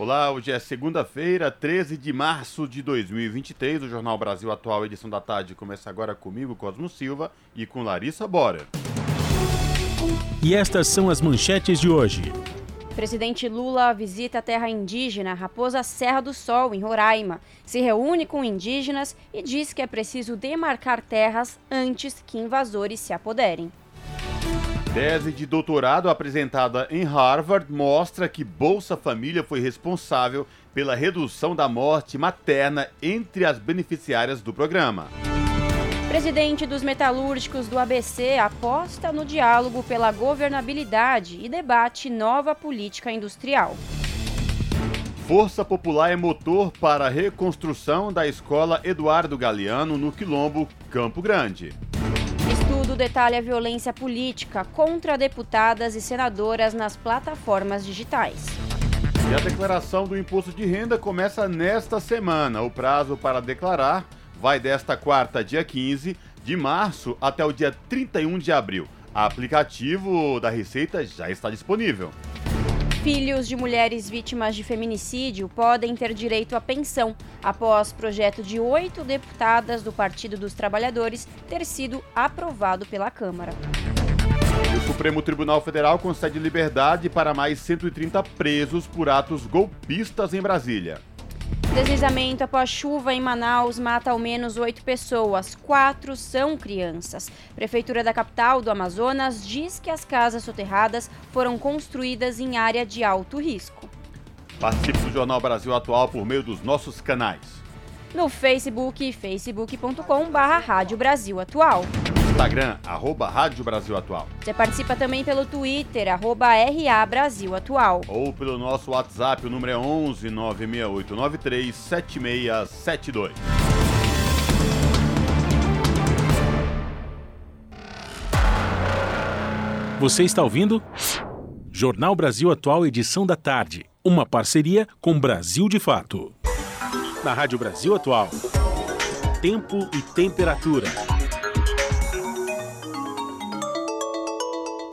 Olá, hoje é segunda-feira, 13 de março de 2023. O Jornal Brasil Atual, edição da tarde, começa agora comigo, Cosmo Silva, e com Larissa Bora. E estas são as manchetes de hoje. Presidente Lula visita a terra indígena Raposa Serra do Sol, em Roraima. Se reúne com indígenas e diz que é preciso demarcar terras antes que invasores se apoderem. Tese de doutorado apresentada em Harvard mostra que Bolsa Família foi responsável pela redução da morte materna entre as beneficiárias do programa. Presidente dos metalúrgicos do ABC aposta no diálogo pela governabilidade e debate nova política industrial. Força Popular é motor para a reconstrução da escola Eduardo Galeano no Quilombo, Campo Grande. Estudo detalha a violência política contra deputadas e senadoras nas plataformas digitais. E a declaração do imposto de renda começa nesta semana. O prazo para declarar vai desta quarta, dia 15 de março, até o dia 31 de abril. O aplicativo da Receita já está disponível. Filhos de mulheres vítimas de feminicídio podem ter direito à pensão após projeto de oito deputadas do Partido dos Trabalhadores ter sido aprovado pela Câmara. O Supremo Tribunal Federal concede liberdade para mais 130 presos por atos golpistas em Brasília. Deslizamento após chuva em Manaus mata ao menos oito pessoas, quatro são crianças. Prefeitura da capital do Amazonas diz que as casas soterradas foram construídas em área de alto risco. Participe do Jornal Brasil Atual por meio dos nossos canais. No Facebook, facebook.com.br Rádio Brasil Atual. Instagram, arroba Rádio Brasil Atual. Você participa também pelo Twitter, arroba RA Brasil Atual. Ou pelo nosso WhatsApp, o número é 11 96893 7672. Você está ouvindo? Jornal Brasil Atual, edição da tarde. Uma parceria com Brasil de Fato. Na Rádio Brasil Atual. Tempo e temperatura.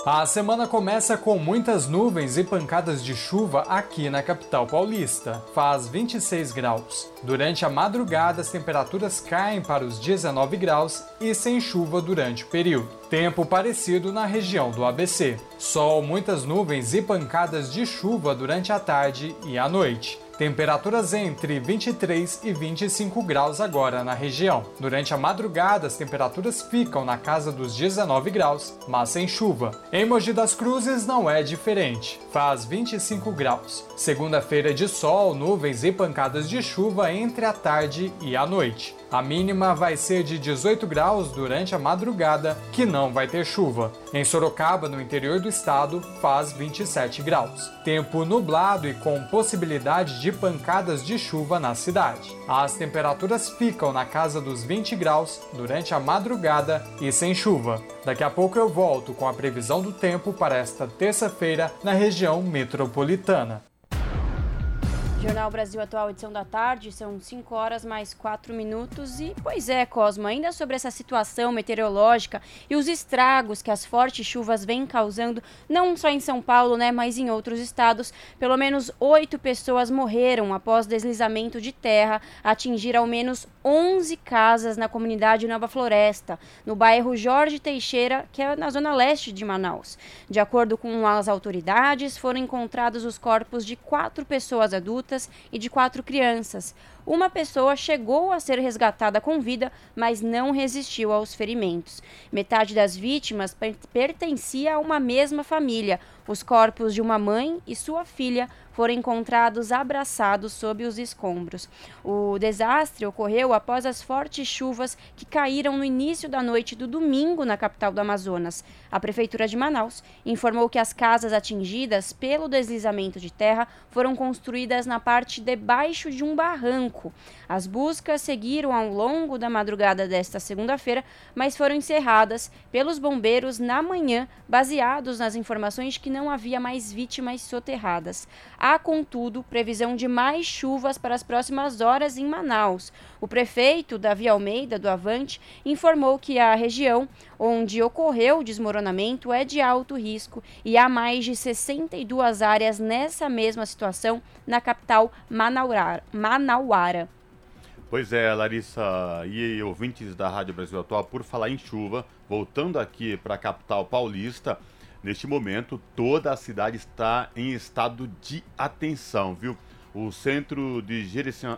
A semana começa com muitas nuvens e pancadas de chuva aqui na capital paulista. Faz 26 graus. Durante a madrugada, as temperaturas caem para os 19 graus e sem chuva durante o período. Tempo parecido na região do ABC. Sol, muitas nuvens e pancadas de chuva durante a tarde e a noite. Temperaturas entre 23 e 25 graus agora na região. Durante a madrugada, as temperaturas ficam na casa dos 19 graus, mas sem chuva. Em Mogi das Cruzes não é diferente, faz 25 graus. Segunda-feira de sol, nuvens e pancadas de chuva entre a tarde e a noite. A mínima vai ser de 18 graus durante a madrugada, que não vai ter chuva. Em Sorocaba, no interior do estado, faz 27 graus. Tempo nublado e com possibilidade de pancadas de chuva na cidade. As temperaturas ficam na casa dos 20 graus durante a madrugada e sem chuva. Daqui a pouco eu volto com a previsão do tempo para esta terça-feira na região metropolitana. Jornal Brasil Atual, edição da tarde, são 5 horas mais 4 minutos. E, pois é, Cosmo, ainda sobre essa situação meteorológica e os estragos que as fortes chuvas vêm causando, não só em São Paulo, né, mas em outros estados, pelo menos oito pessoas morreram após deslizamento de terra atingir ao menos 11 casas na comunidade Nova Floresta, no bairro Jorge Teixeira, que é na zona leste de Manaus. De acordo com as autoridades, foram encontrados os corpos de quatro pessoas adultas e de quatro crianças. Uma pessoa chegou a ser resgatada com vida, mas não resistiu aos ferimentos. Metade das vítimas pertencia a uma mesma família. Os corpos de uma mãe e sua filha foram encontrados abraçados sob os escombros. O desastre ocorreu após as fortes chuvas que caíram no início da noite do domingo na capital do Amazonas. A Prefeitura de Manaus informou que as casas atingidas pelo deslizamento de terra foram construídas na parte debaixo de um barranco. As buscas seguiram ao longo da madrugada desta segunda-feira, mas foram encerradas pelos bombeiros na manhã, baseados nas informações de que não havia mais vítimas soterradas. Há, contudo, previsão de mais chuvas para as próximas horas em Manaus. O prefeito, Davi Almeida, do Avante, informou que a região onde ocorreu o desmoronamento é de alto risco e há mais de 62 áreas nessa mesma situação na capital Manauara. Pois é, Larissa e ouvintes da Rádio Brasil Atual, por falar em chuva, voltando aqui para a capital paulista, Neste momento, toda a cidade está em estado de atenção, viu? O Centro de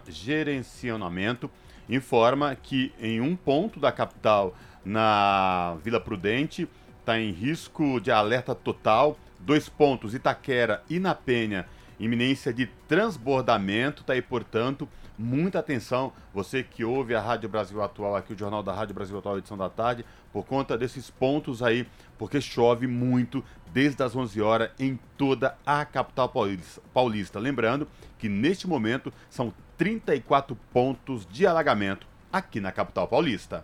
Gerenciamento informa que em um ponto da capital, na Vila Prudente, está em risco de alerta total. Dois pontos, Itaquera e na Penha, iminência de transbordamento, tá aí, portanto, muita atenção, você que ouve a Rádio Brasil Atual, aqui o Jornal da Rádio Brasil Atual, edição da tarde, por conta desses pontos aí, porque chove muito desde as 11 horas em toda a capital paulista. Lembrando que neste momento são 34 pontos de alagamento aqui na capital paulista.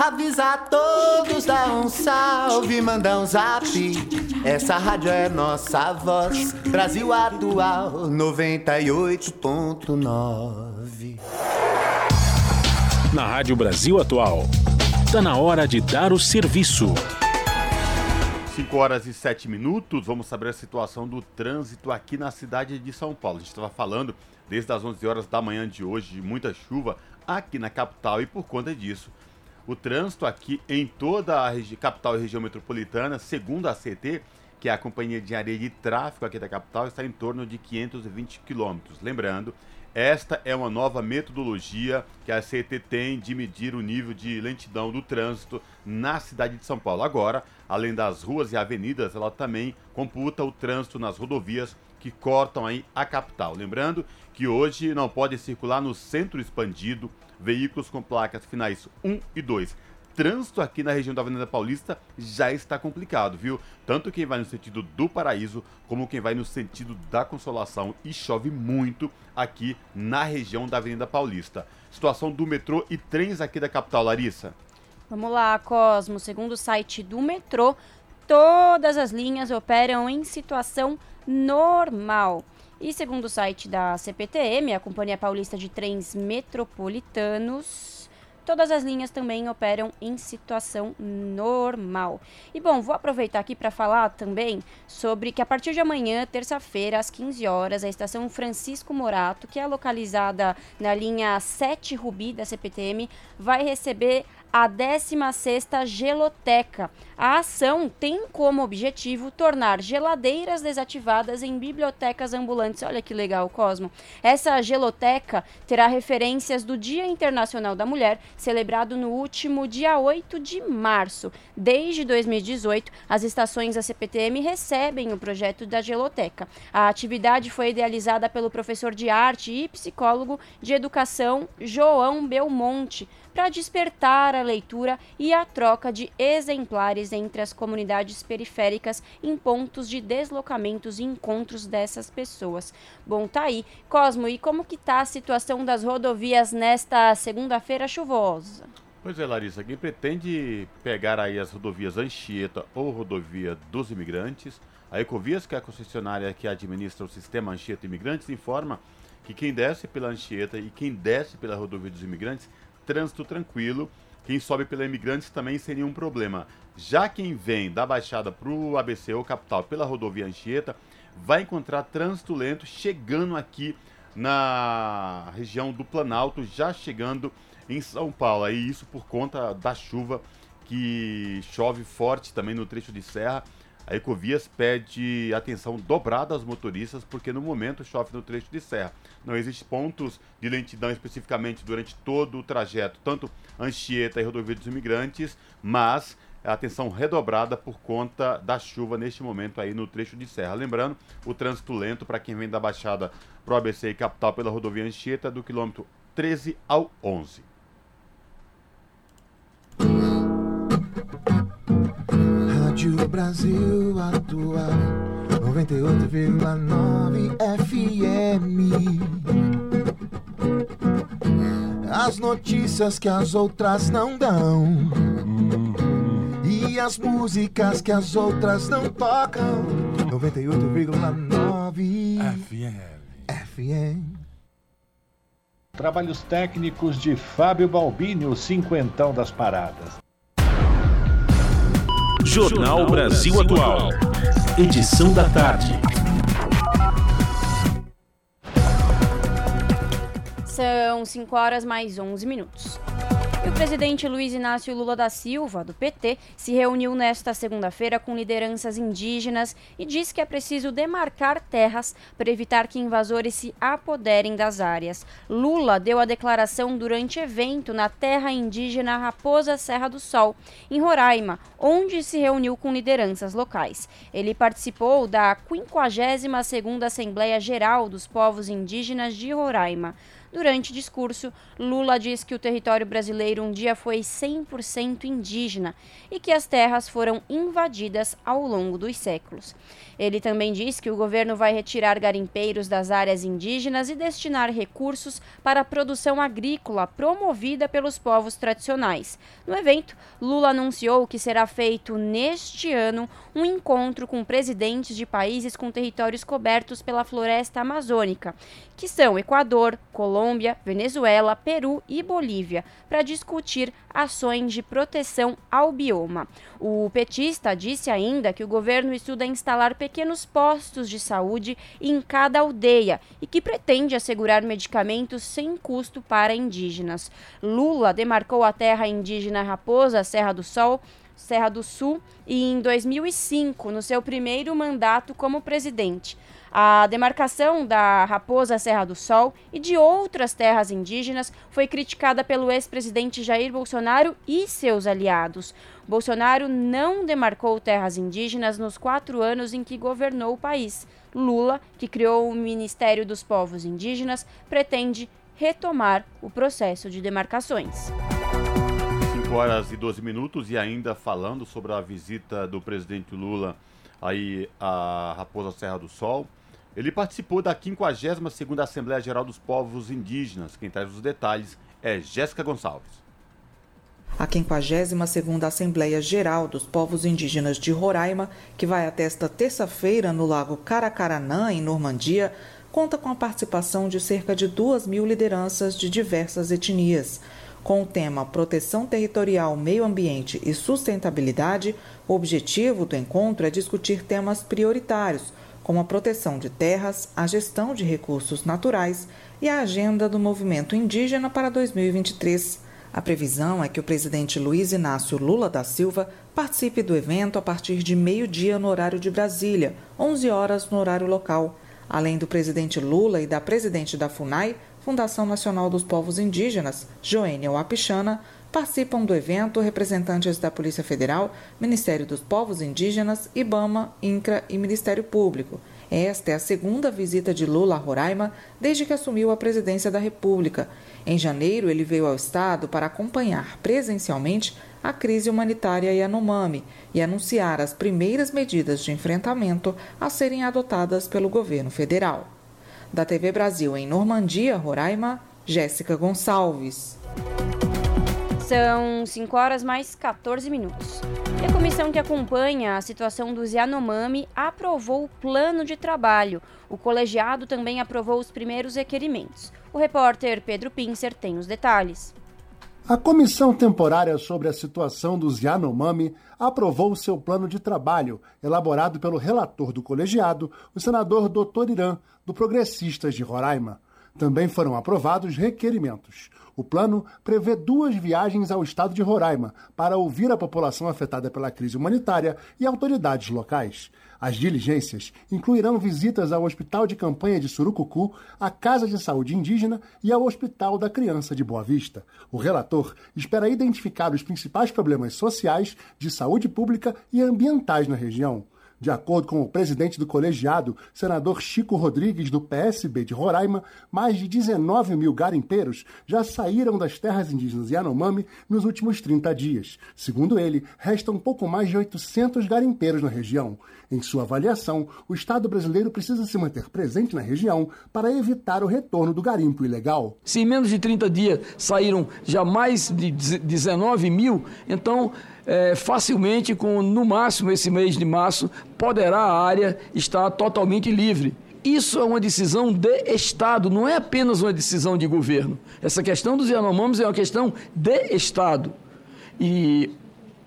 Avisa a todos, dá um salve, manda um zap. Essa rádio é nossa voz. Brasil Atual 98.9. Na Rádio Brasil Atual, está na hora de dar o serviço. 5 horas e 7 minutos, vamos saber a situação do trânsito aqui na cidade de São Paulo. A gente estava falando desde as 11 horas da manhã de hoje de muita chuva aqui na capital e por conta disso o trânsito aqui em toda a capital e região metropolitana, segundo a CT, que é a Companhia de Areia de Tráfego aqui da capital, está em torno de 520 quilômetros. Lembrando, esta é uma nova metodologia que a CT tem de medir o nível de lentidão do trânsito na cidade de São Paulo. Agora, além das ruas e avenidas, ela também computa o trânsito nas rodovias que cortam aí a capital. Lembrando que hoje não pode circular no centro expandido, veículos com placas finais 1 e 2. Trânsito aqui na região da Avenida Paulista já está complicado, viu? Tanto quem vai no sentido do Paraíso, como quem vai no sentido da Consolação. E chove muito aqui na região da Avenida Paulista. Situação do metrô e trens aqui da capital, Larissa. Vamos lá, Cosmo. Segundo o site do metrô, todas as linhas operam em situação normal. E segundo o site da CPTM, a Companhia Paulista de Trens Metropolitanos, todas as linhas também operam em situação normal. E bom, vou aproveitar aqui para falar também sobre que a partir de amanhã, terça-feira, às 15 horas, a estação Francisco Morato, que é localizada na linha 7 Rubi da CPTM, vai receber a 16ª Geloteca. A ação tem como objetivo tornar geladeiras desativadas em bibliotecas ambulantes. Olha que legal, Cosmo. Essa geloteca terá referências do Dia Internacional da Mulher, celebrado no último dia 8 de março. Desde 2018, as estações da CPTM recebem o projeto da geloteca. A atividade foi idealizada pelo professor de arte e psicólogo de educação João Belmonte para despertar a leitura e a troca de exemplares entre as comunidades periféricas em pontos de deslocamentos e encontros dessas pessoas. Bom, tá aí. Cosmo, e como que tá a situação das rodovias nesta segunda-feira chuvosa? Pois é, Larissa, quem pretende pegar aí as rodovias Anchieta ou rodovia dos imigrantes, a Ecovias, que é a concessionária que administra o sistema Anchieta Imigrantes, informa que quem desce pela Anchieta e quem desce pela rodovia dos imigrantes trânsito tranquilo quem sobe pela Imigrantes também sem nenhum problema. Já quem vem da Baixada para o ABC ou capital pela rodovia Anchieta vai encontrar trânsito lento chegando aqui na região do Planalto, já chegando em São Paulo. Aí isso por conta da chuva que chove forte também no trecho de serra. A Ecovias pede atenção dobrada aos motoristas, porque no momento chove no trecho de serra. Não existem pontos de lentidão especificamente durante todo o trajeto, tanto Anchieta e Rodovia dos Imigrantes, mas atenção redobrada por conta da chuva neste momento aí no trecho de serra. Lembrando, o trânsito lento para quem vem da Baixada para o ABC e capital pela rodovia Anchieta do quilômetro 13 ao 11. Rádio Brasil Atual 98,9 FM As notícias que as outras não dão e as músicas que as outras não tocam. 98,9 FM. FM. Trabalhos técnicos de Fábio Balbini, o cinquentão das paradas. Jornal Brasil Atual. Edição da tarde. São 5 horas mais 11 minutos. O presidente Luiz Inácio Lula da Silva, do PT, se reuniu nesta segunda-feira com lideranças indígenas e disse que é preciso demarcar terras para evitar que invasores se apoderem das áreas. Lula deu a declaração durante evento na terra indígena Raposa Serra do Sol, em Roraima, onde se reuniu com lideranças locais. Ele participou da 52ª Assembleia Geral dos Povos Indígenas de Roraima. Durante discurso, Lula diz que o território brasileiro um dia foi 100% indígena e que as terras foram invadidas ao longo dos séculos. Ele também diz que o governo vai retirar garimpeiros das áreas indígenas e destinar recursos para a produção agrícola promovida pelos povos tradicionais. No evento, Lula anunciou que será feito neste ano um encontro com presidentes de países com territórios cobertos pela floresta amazônica, que são Equador, Colômbia, Venezuela, Peru e Bolívia, para discutir ações de proteção ao bioma. O petista disse ainda que o governo estuda instalar pequenos postos de saúde em cada aldeia e que pretende assegurar medicamentos sem custo para indígenas. Lula demarcou a terra indígena Raposa, Serra do Sol, Serra do Sul e em 2005, no seu primeiro mandato como presidente. A demarcação da Raposa Serra do Sol e de outras terras indígenas foi criticada pelo ex-presidente Jair Bolsonaro e seus aliados. Bolsonaro não demarcou terras indígenas nos quatro anos em que governou o país. Lula, que criou o Ministério dos Povos Indígenas, pretende retomar o processo de demarcações. 5 horas e 12 minutos e ainda falando sobre a visita do presidente Lula aí a Raposa Serra do Sol. Ele participou da 52ª Assembleia Geral dos Povos Indígenas. Quem traz os detalhes é Jéssica Gonçalves. A 52ª Assembleia Geral dos Povos Indígenas de Roraima, que vai até esta terça-feira no Lago Caracaranã, em Normandia, conta com a participação de cerca de duas mil lideranças de diversas etnias. Com o tema Proteção Territorial, Meio Ambiente e Sustentabilidade, o objetivo do encontro é discutir temas prioritários, como a proteção de terras, a gestão de recursos naturais e a agenda do movimento indígena para 2023. A previsão é que o presidente Luiz Inácio Lula da Silva participe do evento a partir de meio-dia no horário de Brasília, 11 horas no horário local. Além do presidente Lula e da presidente da FUNAI, Fundação Nacional dos Povos Indígenas, Joênia Wapichana, Participam do evento representantes da Polícia Federal, Ministério dos Povos Indígenas, IBAMA, INCRA e Ministério Público. Esta é a segunda visita de Lula a Roraima desde que assumiu a presidência da República. Em janeiro, ele veio ao estado para acompanhar presencialmente a crise humanitária Yanomami e anunciar as primeiras medidas de enfrentamento a serem adotadas pelo governo federal. Da TV Brasil em Normandia, Roraima, Jéssica Gonçalves. São 5 horas mais 14 minutos. E a comissão que acompanha a situação dos Yanomami aprovou o plano de trabalho. O colegiado também aprovou os primeiros requerimentos. O repórter Pedro Pincer tem os detalhes. A comissão temporária sobre a situação dos Yanomami aprovou seu plano de trabalho, elaborado pelo relator do colegiado, o senador Dr. Irã, do Progressistas de Roraima. Também foram aprovados requerimentos. O plano prevê duas viagens ao estado de Roraima para ouvir a população afetada pela crise humanitária e autoridades locais. As diligências incluirão visitas ao Hospital de Campanha de Surucucu, à Casa de Saúde Indígena e ao Hospital da Criança de Boa Vista. O relator espera identificar os principais problemas sociais, de saúde pública e ambientais na região. De acordo com o presidente do colegiado, senador Chico Rodrigues, do PSB de Roraima, mais de 19 mil garimpeiros já saíram das terras indígenas Yanomami nos últimos 30 dias. Segundo ele, restam pouco mais de 800 garimpeiros na região. Em sua avaliação, o Estado brasileiro precisa se manter presente na região para evitar o retorno do garimpo ilegal. Se em menos de 30 dias saíram já mais de 19 mil, então é, facilmente, com no máximo esse mês de março, poderá a área estar totalmente livre. Isso é uma decisão de Estado, não é apenas uma decisão de governo. Essa questão dos Yanomamis é uma questão de Estado. E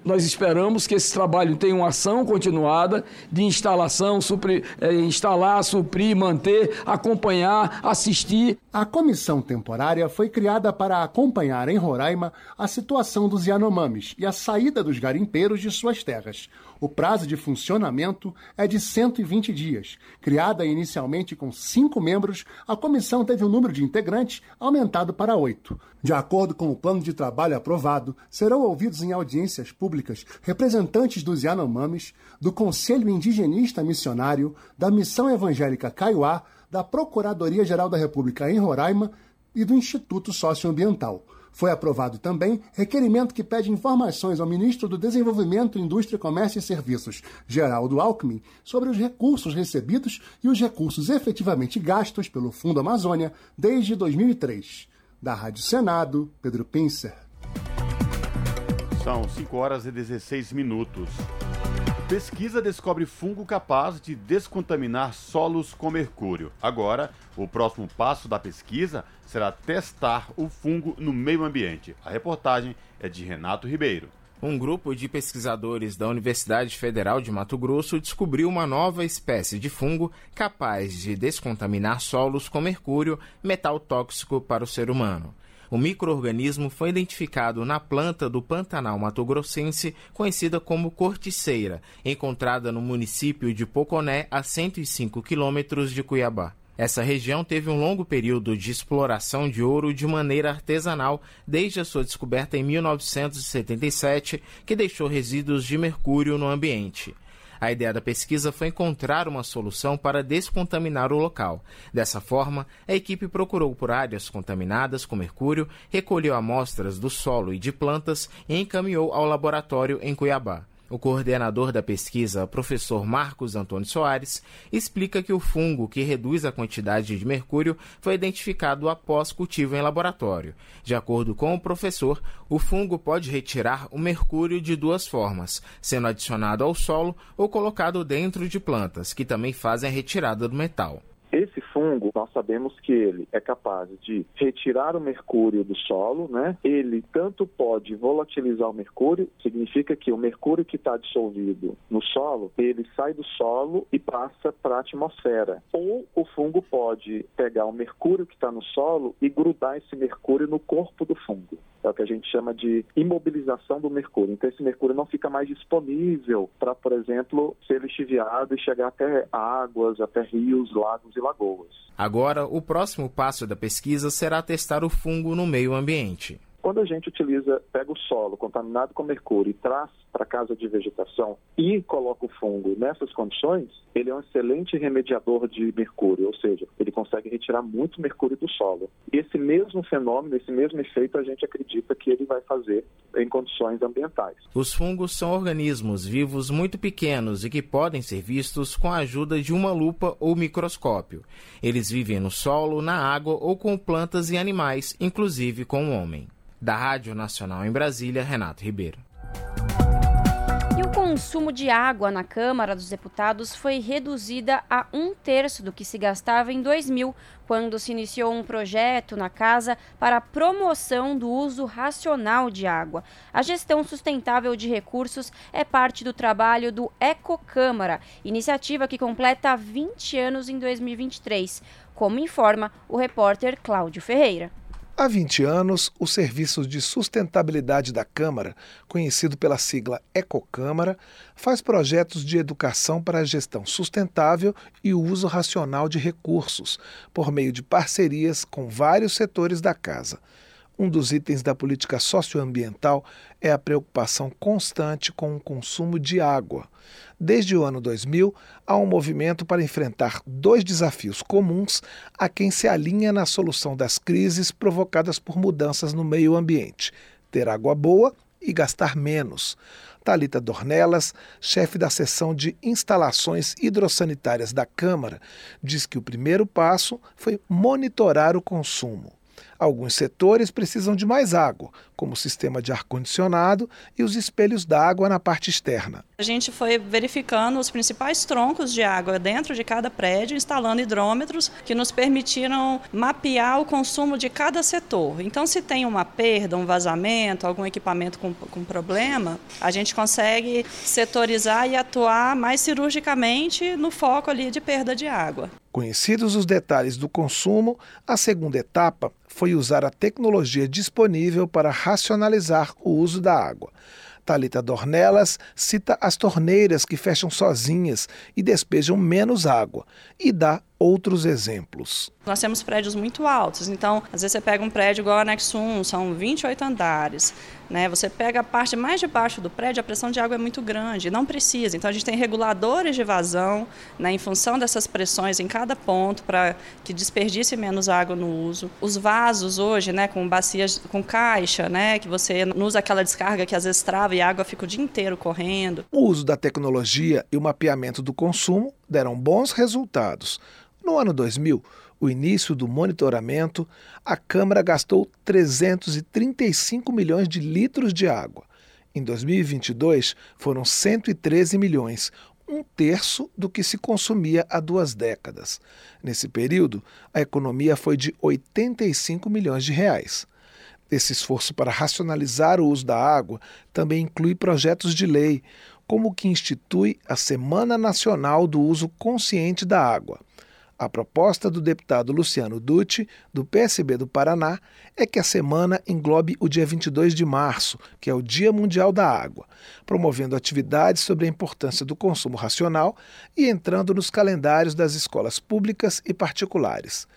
nós esperamos que esse trabalho tenha uma ação continuada de instalação, supri, é, instalar, suprir, manter, acompanhar, assistir. A comissão temporária foi criada para acompanhar em Roraima a situação dos Yanomamis e a saída dos garimpeiros de suas terras. O prazo de funcionamento é de 120 dias. Criada inicialmente com cinco membros, a comissão teve o número de integrantes aumentado para oito. De acordo com o plano de trabalho aprovado, serão ouvidos em audiências públicas representantes dos Yanomamis, do Conselho Indigenista Missionário, da Missão Evangélica Kaiowá, da Procuradoria-Geral da República em Roraima e do Instituto Socioambiental. Foi aprovado também requerimento que pede informações ao ministro do Desenvolvimento, Indústria, Comércio e Serviços, Geraldo Alckmin, sobre os recursos recebidos e os recursos efetivamente gastos pelo Fundo Amazônia desde 2003. Da Rádio Senado, Pedro Pincer. São 5 horas e 16 minutos. Pesquisa descobre fungo capaz de descontaminar solos com mercúrio. Agora, o próximo passo da pesquisa será testar o fungo no meio ambiente. A reportagem é de Renato Ribeiro. Um grupo de pesquisadores da Universidade Federal de Mato Grosso descobriu uma nova espécie de fungo capaz de descontaminar solos com mercúrio, metal tóxico para o ser humano. O microorganismo foi identificado na planta do Pantanal Mato-Grossense, conhecida como corticeira, encontrada no município de Poconé, a 105 quilômetros de Cuiabá. Essa região teve um longo período de exploração de ouro de maneira artesanal desde a sua descoberta em 1977, que deixou resíduos de mercúrio no ambiente. A ideia da pesquisa foi encontrar uma solução para descontaminar o local. Dessa forma, a equipe procurou por áreas contaminadas com mercúrio, recolheu amostras do solo e de plantas e encaminhou ao laboratório em Cuiabá. O coordenador da pesquisa, professor Marcos Antônio Soares, explica que o fungo que reduz a quantidade de mercúrio foi identificado após cultivo em laboratório. De acordo com o professor, o fungo pode retirar o mercúrio de duas formas, sendo adicionado ao solo ou colocado dentro de plantas, que também fazem a retirada do metal. Esse fungo, nós sabemos que ele é capaz de retirar o mercúrio do solo, né? Ele tanto pode volatilizar o mercúrio, significa que o mercúrio que está dissolvido no solo, ele sai do solo e passa para a atmosfera. Ou o fungo pode pegar o mercúrio que está no solo e grudar esse mercúrio no corpo do fungo. É o que a gente chama de imobilização do mercúrio. Então, esse mercúrio não fica mais disponível para, por exemplo, ser lixiviado e chegar até águas, até rios, lagos e lagoas. Agora, o próximo passo da pesquisa será testar o fungo no meio ambiente. Quando a gente utiliza, pega o solo contaminado com mercúrio e traz para casa de vegetação e coloca o fungo nessas condições, ele é um excelente remediador de mercúrio, ou seja, ele consegue retirar muito mercúrio do solo. Esse mesmo fenômeno, esse mesmo efeito, a gente acredita que ele vai fazer em condições ambientais. Os fungos são organismos vivos muito pequenos e que podem ser vistos com a ajuda de uma lupa ou microscópio. Eles vivem no solo, na água ou com plantas e animais, inclusive com o homem. Da Rádio Nacional em Brasília, Renato Ribeiro. E o consumo de água na Câmara dos Deputados foi reduzida a um terço do que se gastava em 2000, quando se iniciou um projeto na casa para a promoção do uso racional de água. A gestão sustentável de recursos é parte do trabalho do Ecocâmara, iniciativa que completa 20 anos em 2023, como informa o repórter Cláudio Ferreira. Há 20 anos, o Serviço de Sustentabilidade da Câmara, conhecido pela sigla Ecocâmara, faz projetos de educação para a gestão sustentável e o uso racional de recursos, por meio de parcerias com vários setores da casa. Um dos itens da política socioambiental é a preocupação constante com o consumo de água. Desde o ano 2000, há um movimento para enfrentar dois desafios comuns a quem se alinha na solução das crises provocadas por mudanças no meio ambiente: ter água boa e gastar menos. Talita Dornelas, chefe da seção de instalações hidrossanitárias da Câmara, diz que o primeiro passo foi monitorar o consumo. Alguns setores precisam de mais água, como o sistema de ar-condicionado e os espelhos d'água na parte externa. A gente foi verificando os principais troncos de água dentro de cada prédio, instalando hidrômetros que nos permitiram mapear o consumo de cada setor. Então, se tem uma perda, um vazamento, algum equipamento com, com problema, a gente consegue setorizar e atuar mais cirurgicamente no foco ali de perda de água. Conhecidos os detalhes do consumo, a segunda etapa foi usar a tecnologia disponível para racionalizar o uso da água. Talita Dornelas cita as torneiras que fecham sozinhas e despejam menos água e dá outros exemplos. Nós temos prédios muito altos, então às vezes você pega um prédio igual o Anexo 1, são 28 andares. Né? Você pega a parte mais de baixo do prédio, a pressão de água é muito grande, não precisa. Então a gente tem reguladores de vazão né, em função dessas pressões em cada ponto para que desperdice menos água no uso. Os vasos hoje, né, com bacias com caixa, né, que você não usa aquela descarga que às vezes trava e a água fica o dia inteiro correndo. O uso da tecnologia e o mapeamento do consumo deram bons resultados. No ano 2000, o início do monitoramento, a Câmara gastou 335 milhões de litros de água. Em 2022, foram 113 milhões, um terço do que se consumia há duas décadas. Nesse período, a economia foi de 85 milhões de reais. Esse esforço para racionalizar o uso da água também inclui projetos de lei, como o que institui a Semana Nacional do Uso Consciente da Água. A proposta do deputado Luciano Dutti, do PSB do Paraná, é que a semana englobe o dia 22 de março, que é o Dia Mundial da Água, promovendo atividades sobre a importância do consumo racional e entrando nos calendários das escolas públicas e particulares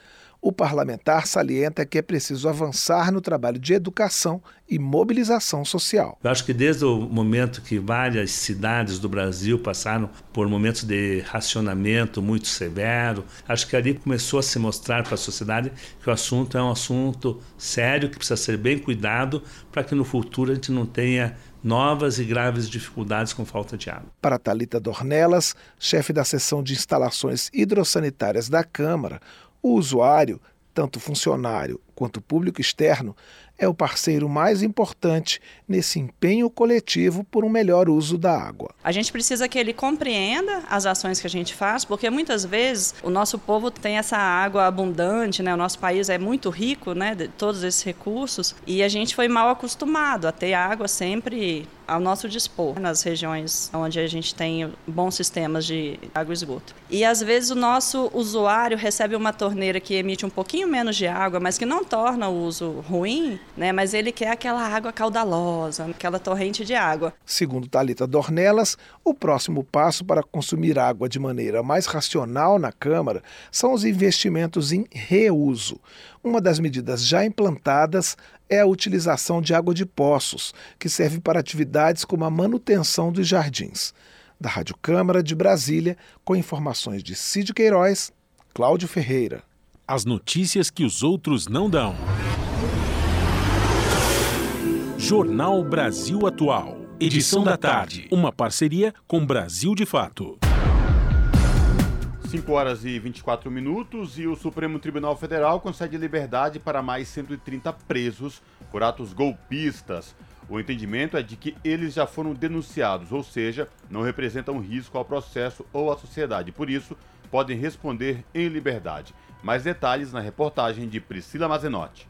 o parlamentar salienta que é preciso avançar no trabalho de educação e mobilização social. Eu acho que desde o momento que várias cidades do Brasil passaram por momentos de racionamento muito severo, acho que ali começou a se mostrar para a sociedade que o assunto é um assunto sério, que precisa ser bem cuidado para que no futuro a gente não tenha novas e graves dificuldades com falta de água. Para Talita Dornelas, chefe da seção de instalações hidrossanitárias da Câmara, o usuário, tanto funcionário quanto público externo, é o parceiro mais importante nesse empenho coletivo por um melhor uso da água. A gente precisa que ele compreenda as ações que a gente faz, porque muitas vezes o nosso povo tem essa água abundante, né? O nosso país é muito rico, né, de todos esses recursos, e a gente foi mal acostumado a ter água sempre ao nosso dispor nas regiões onde a gente tem bons sistemas de água e esgoto. E às vezes o nosso usuário recebe uma torneira que emite um pouquinho menos de água, mas que não torna o uso ruim, né? Mas ele quer aquela água caudalosa, aquela torrente de água. Segundo Talita Dornelas, o próximo passo para consumir água de maneira mais racional na Câmara são os investimentos em reuso. Uma das medidas já implantadas é a utilização de água de poços, que serve para atividades como a manutenção dos jardins. Da Rádio Câmara de Brasília, com informações de Cid Queiroz, Cláudio Ferreira. As notícias que os outros não dão. Jornal Brasil Atual. Edição da tarde. Uma parceria com Brasil de Fato. 5 horas e 24 minutos e o Supremo Tribunal Federal concede liberdade para mais 130 presos por atos golpistas. O entendimento é de que eles já foram denunciados, ou seja, não representam risco ao processo ou à sociedade. Por isso, podem responder em liberdade. Mais detalhes na reportagem de Priscila Mazenotti.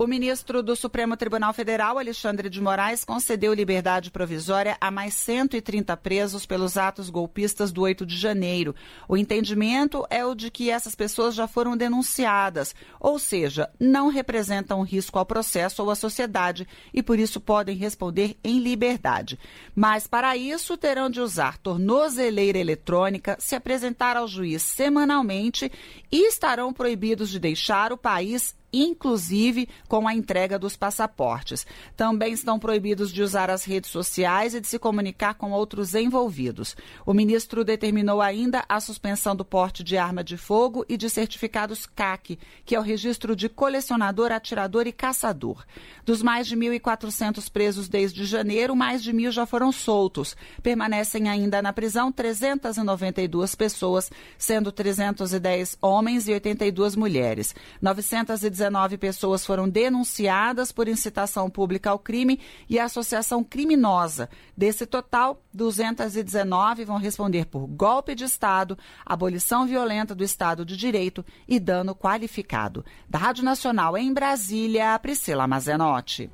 O ministro do Supremo Tribunal Federal, Alexandre de Moraes, concedeu liberdade provisória a mais 130 presos pelos atos golpistas do 8 de janeiro. O entendimento é o de que essas pessoas já foram denunciadas, ou seja, não representam risco ao processo ou à sociedade e por isso podem responder em liberdade. Mas para isso terão de usar tornozeleira eletrônica, se apresentar ao juiz semanalmente e estarão proibidos de deixar o país inclusive com a entrega dos passaportes. Também estão proibidos de usar as redes sociais e de se comunicar com outros envolvidos. O ministro determinou ainda a suspensão do porte de arma de fogo e de certificados CAC, que é o registro de colecionador, atirador e caçador. Dos mais de 1.400 presos desde janeiro, mais de mil já foram soltos. Permanecem ainda na prisão 392 pessoas, sendo 310 homens e 82 mulheres. 919 19 pessoas foram denunciadas por incitação pública ao crime e associação criminosa. Desse total, 219 vão responder por golpe de Estado, abolição violenta do Estado de Direito e dano qualificado. Da Rádio Nacional em Brasília, Priscila Mazenotti.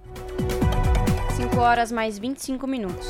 5 horas mais 25 minutos.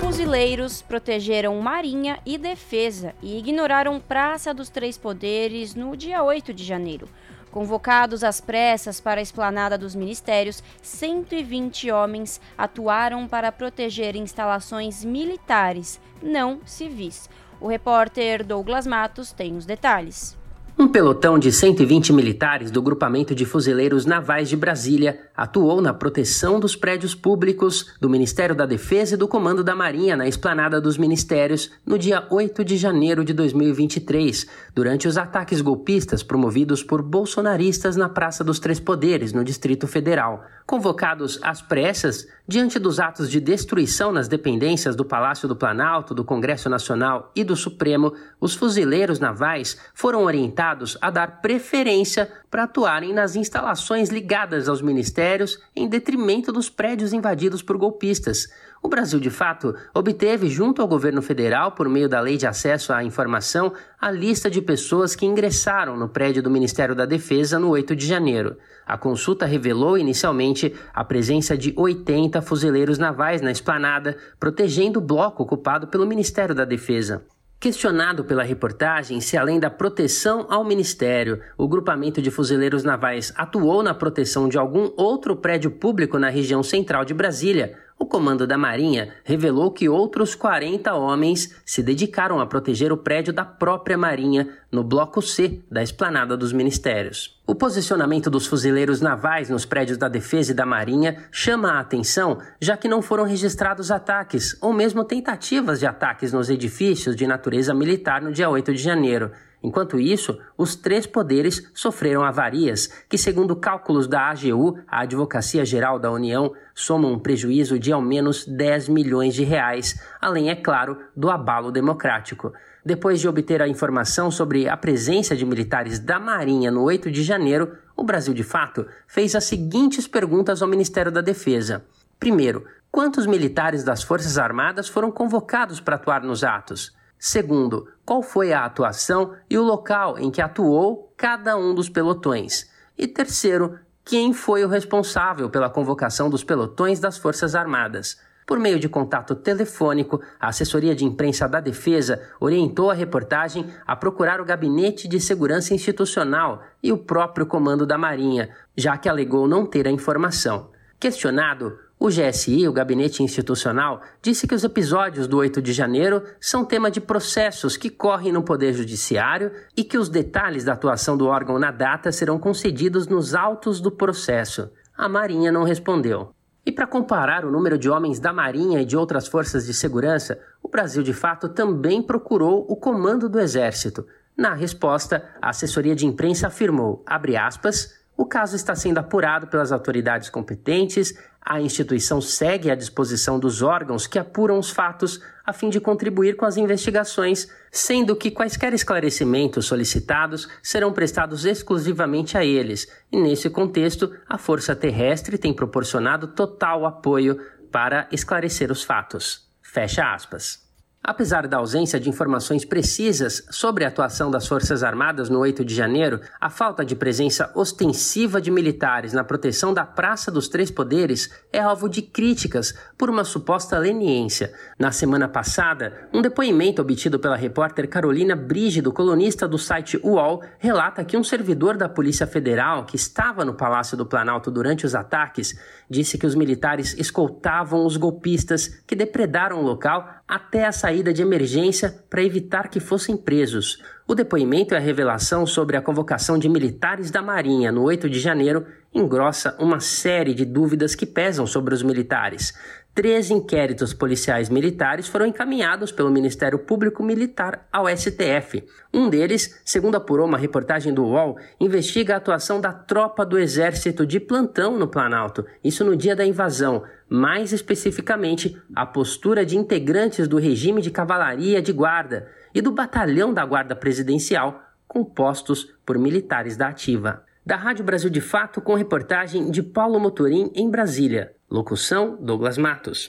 Fuzileiros protegeram Marinha e Defesa e ignoraram Praça dos Três Poderes no dia 8 de janeiro. Convocados às pressas para a esplanada dos ministérios, 120 homens atuaram para proteger instalações militares, não civis. O repórter Douglas Matos tem os detalhes. Um pelotão de 120 militares do Grupamento de Fuzileiros Navais de Brasília atuou na proteção dos prédios públicos do Ministério da Defesa e do Comando da Marinha na esplanada dos ministérios no dia 8 de janeiro de 2023, durante os ataques golpistas promovidos por bolsonaristas na Praça dos Três Poderes, no Distrito Federal. Convocados às pressas, diante dos atos de destruição nas dependências do Palácio do Planalto, do Congresso Nacional e do Supremo, os fuzileiros navais foram orientados a dar preferência para atuarem nas instalações ligadas aos ministérios em detrimento dos prédios invadidos por golpistas. O Brasil, de fato, obteve, junto ao governo federal, por meio da Lei de Acesso à Informação, a lista de pessoas que ingressaram no prédio do Ministério da Defesa no 8 de janeiro. A consulta revelou inicialmente a presença de 80 fuzileiros navais na esplanada, protegendo o bloco ocupado pelo Ministério da Defesa. Questionado pela reportagem se, além da proteção ao Ministério, o grupamento de fuzileiros navais atuou na proteção de algum outro prédio público na região central de Brasília, o comando da Marinha revelou que outros 40 homens se dedicaram a proteger o prédio da própria Marinha no Bloco C da Esplanada dos Ministérios. O posicionamento dos fuzileiros navais nos prédios da Defesa e da Marinha chama a atenção, já que não foram registrados ataques ou mesmo tentativas de ataques nos edifícios de natureza militar no dia 8 de janeiro. Enquanto isso, os três poderes sofreram avarias que, segundo cálculos da AGU, a Advocacia Geral da União, somam um prejuízo de ao menos 10 milhões de reais, além, é claro, do abalo democrático. Depois de obter a informação sobre a presença de militares da Marinha no 8 de janeiro, o Brasil, de fato, fez as seguintes perguntas ao Ministério da Defesa. Primeiro, quantos militares das Forças Armadas foram convocados para atuar nos atos? Segundo, qual foi a atuação e o local em que atuou cada um dos pelotões? E terceiro, quem foi o responsável pela convocação dos pelotões das Forças Armadas? Por meio de contato telefônico, a assessoria de imprensa da Defesa orientou a reportagem a procurar o Gabinete de Segurança Institucional e o próprio Comando da Marinha, já que alegou não ter a informação. Questionado, o GSI, o Gabinete Institucional, disse que os episódios do 8 de janeiro são tema de processos que correm no Poder Judiciário e que os detalhes da atuação do órgão na data serão concedidos nos autos do processo. A Marinha não respondeu. E para comparar o número de homens da Marinha e de outras forças de segurança, o Brasil de fato também procurou o comando do Exército. Na resposta, a assessoria de imprensa afirmou, aspas, O caso está sendo apurado pelas autoridades competentes. A instituição segue à disposição dos órgãos que apuram os fatos a fim de contribuir com as investigações, sendo que quaisquer esclarecimentos solicitados serão prestados exclusivamente a eles. E nesse contexto, a Força Terrestre tem proporcionado total apoio para esclarecer os fatos. Fecha aspas. Apesar da ausência de informações precisas sobre a atuação das Forças Armadas no 8 de janeiro, a falta de presença ostensiva de militares na proteção da Praça dos Três Poderes é alvo de críticas por uma suposta leniência. Na semana passada, um depoimento obtido pela repórter Carolina Brígido, colunista do site UOL, relata que um servidor da Polícia Federal que estava no Palácio do Planalto durante os ataques disse que os militares escoltavam os golpistas que depredaram o local até a saída de emergência para evitar que fossem presos. O depoimento e a revelação sobre a convocação de militares da Marinha no 8 de janeiro engrossa uma série de dúvidas que pesam sobre os militares. Três inquéritos policiais militares foram encaminhados pelo Ministério Público Militar ao STF. Um deles, segundo apurou uma reportagem do UOL, investiga a atuação da tropa do Exército de plantão no Planalto, isso no dia da invasão, mais especificamente a postura de integrantes do regime de cavalaria de guarda e do batalhão da Guarda Presidencial, compostos por militares da Ativa. Da Rádio Brasil de Fato, com reportagem de Paulo Motorim em Brasília. Locução: Douglas Matos.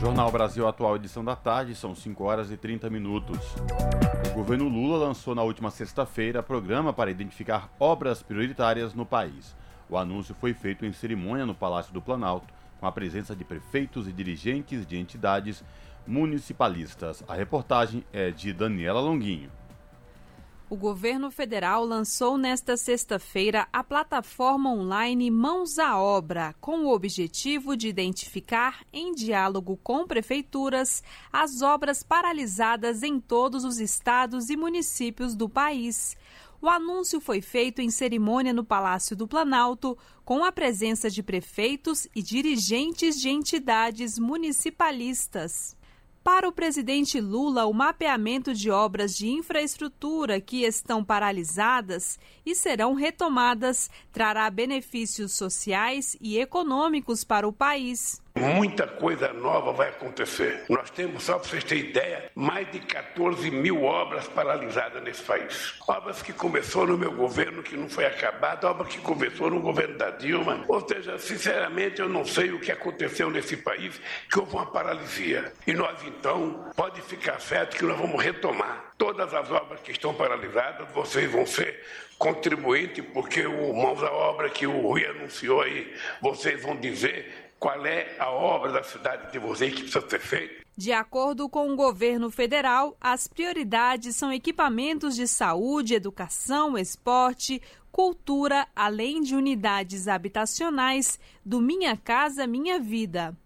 Jornal Brasil Atual, edição da tarde, são 5 horas e 30 minutos. O governo Lula lançou na última sexta-feira programa para identificar obras prioritárias no país. O anúncio foi feito em cerimônia no Palácio do Planalto, com a presença de prefeitos e dirigentes de entidades municipalistas. A reportagem é de Daniela Longuinho. O governo federal lançou nesta sexta-feira a plataforma online Mãos à Obra, com o objetivo de identificar, em diálogo com prefeituras, as obras paralisadas em todos os estados e municípios do país. O anúncio foi feito em cerimônia no Palácio do Planalto, com a presença de prefeitos e dirigentes de entidades municipalistas. Para o presidente Lula, o mapeamento de obras de infraestrutura que estão paralisadas e serão retomadas trará benefícios sociais e econômicos para o país. Muita coisa nova vai acontecer. Nós temos, só para vocês terem ideia, mais de 14 mil obras paralisadas nesse país. Obras que começou no meu governo, que não foi acabada, obras que começou no governo da Dilma. Ou seja, sinceramente, eu não sei o que aconteceu nesse país, que houve uma paralisia. E nós, então, pode ficar certo que nós vamos retomar todas as obras que estão paralisadas, vocês vão ser contribuintes, porque o mãos à obra que o Rui anunciou aí, vocês vão dizer qual é a obra da cidade de vocês que precisa ser feita. De acordo com o governo federal, as prioridades são equipamentos de saúde, educação, esporte, cultura, além de unidades habitacionais do Minha Casa Minha Vida.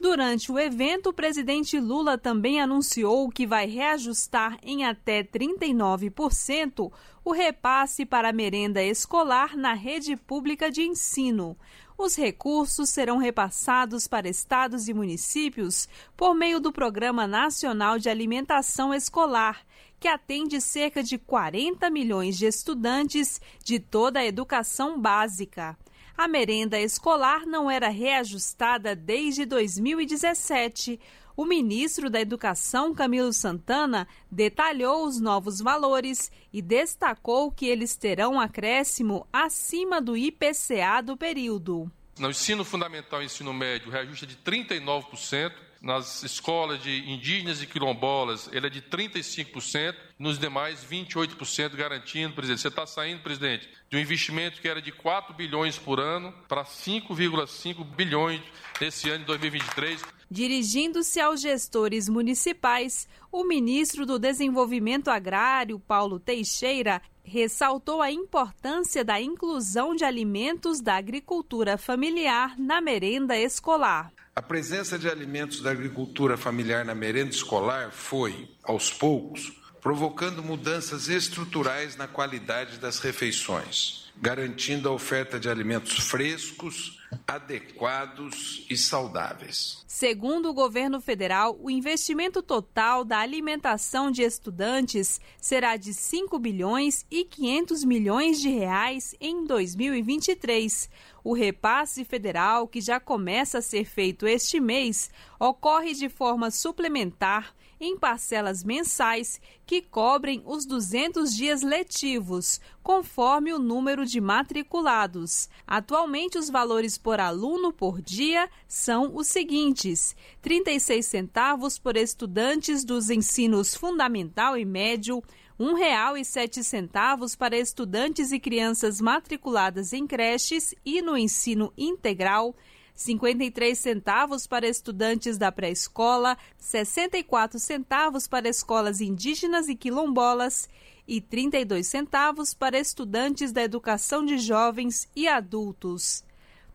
Durante o evento, o presidente Lula também anunciou que vai reajustar em até 39% o repasse para a merenda escolar na rede pública de ensino. Os recursos serão repassados para estados e municípios por meio do Programa Nacional de Alimentação Escolar, que atende cerca de 40 milhões de estudantes de toda a educação básica. A merenda escolar não era reajustada desde 2017. O ministro da Educação, Camilo Santana, detalhou os novos valores e destacou que eles terão acréscimo acima do IPCA do período. No ensino fundamental e ensino médio, reajuste é de 39%. Nas escolas de indígenas e quilombolas, ele é de 35%. Nos demais, 28%, garantindo, presidente. Você está saindo, presidente, de um investimento que era de 4 bilhões por ano para 5,5 bilhões nesse ano de 2023. Dirigindo-se aos gestores municipais, o ministro do Desenvolvimento Agrário, Paulo Teixeira, ressaltou a importância da inclusão de alimentos da agricultura familiar na merenda escolar. A presença de alimentos da agricultura familiar na merenda escolar foi, aos poucos, provocando mudanças estruturais na qualidade das refeições, garantindo a oferta de alimentos frescos, adequados e saudáveis. Segundo o governo federal, o investimento total da alimentação de estudantes será de 5 bilhões e 500 milhões de reais em 2023. O repasse federal, que já começa a ser feito este mês, ocorre de forma suplementar em parcelas mensais que cobrem os 200 dias letivos, conforme o número de matriculados. Atualmente, os valores por aluno por dia são os seguintes: R$ 36 centavos por estudantes dos ensinos fundamental e médio, R$ 1,07 para estudantes e crianças matriculadas em creches e no ensino integral, 53 centavos para estudantes da pré-escola, 64 centavos para escolas indígenas e quilombolas e 32 centavos para estudantes da educação de jovens e adultos.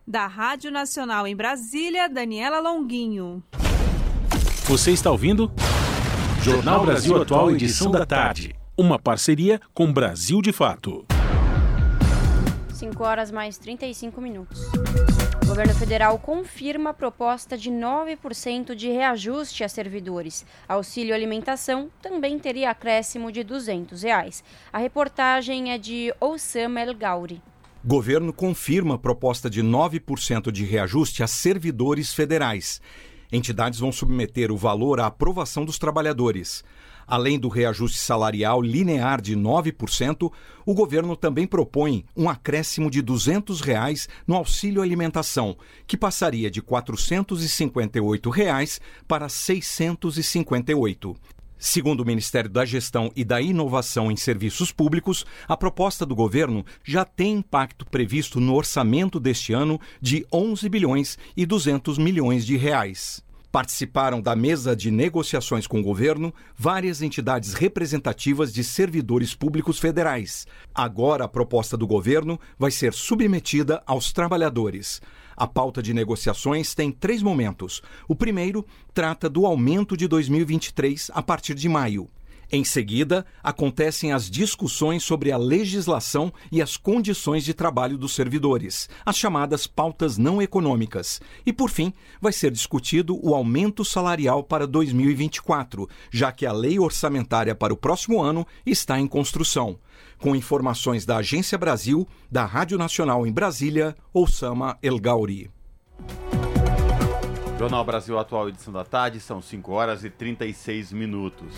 Da Rádio Nacional em Brasília, Daniela Longuinho. Você está ouvindo? Jornal Brasil Atual, edição da tarde. Uma parceria com Brasil de Fato. 5 horas mais 35 minutos. O governo federal confirma a proposta de 9% de reajuste a servidores. Auxílio alimentação também teria acréscimo de 200 reais. A reportagem é de Oussama El Gauri. Governo confirma a proposta de 9% de reajuste a servidores federais. Entidades vão submeter o valor à aprovação dos trabalhadores. Além do reajuste salarial linear de 9%, o governo também propõe um acréscimo de 200 reais no auxílio alimentação, que passaria de 458 reais para R$ 658. Segundo o Ministério da Gestão e da Inovação em Serviços Públicos, a proposta do governo já tem impacto previsto no orçamento deste ano de 11 bilhões e 200 milhões de reais. Participaram da mesa de negociações com o governo várias entidades representativas de servidores públicos federais. Agora a proposta do governo vai ser submetida aos trabalhadores. A pauta de negociações tem três momentos. O primeiro trata do aumento de 2023 a partir de maio. Em seguida, acontecem as discussões sobre a legislação e as condições de trabalho dos servidores, as chamadas pautas não econômicas. E, por fim, vai ser discutido o aumento salarial para 2024, já que a lei orçamentária para o próximo ano está em construção. Com informações da Agência Brasil, da Rádio Nacional em Brasília, Oussama El Gauri. Jornal Brasil Atual, edição da tarde, são 5 horas e 36 minutos.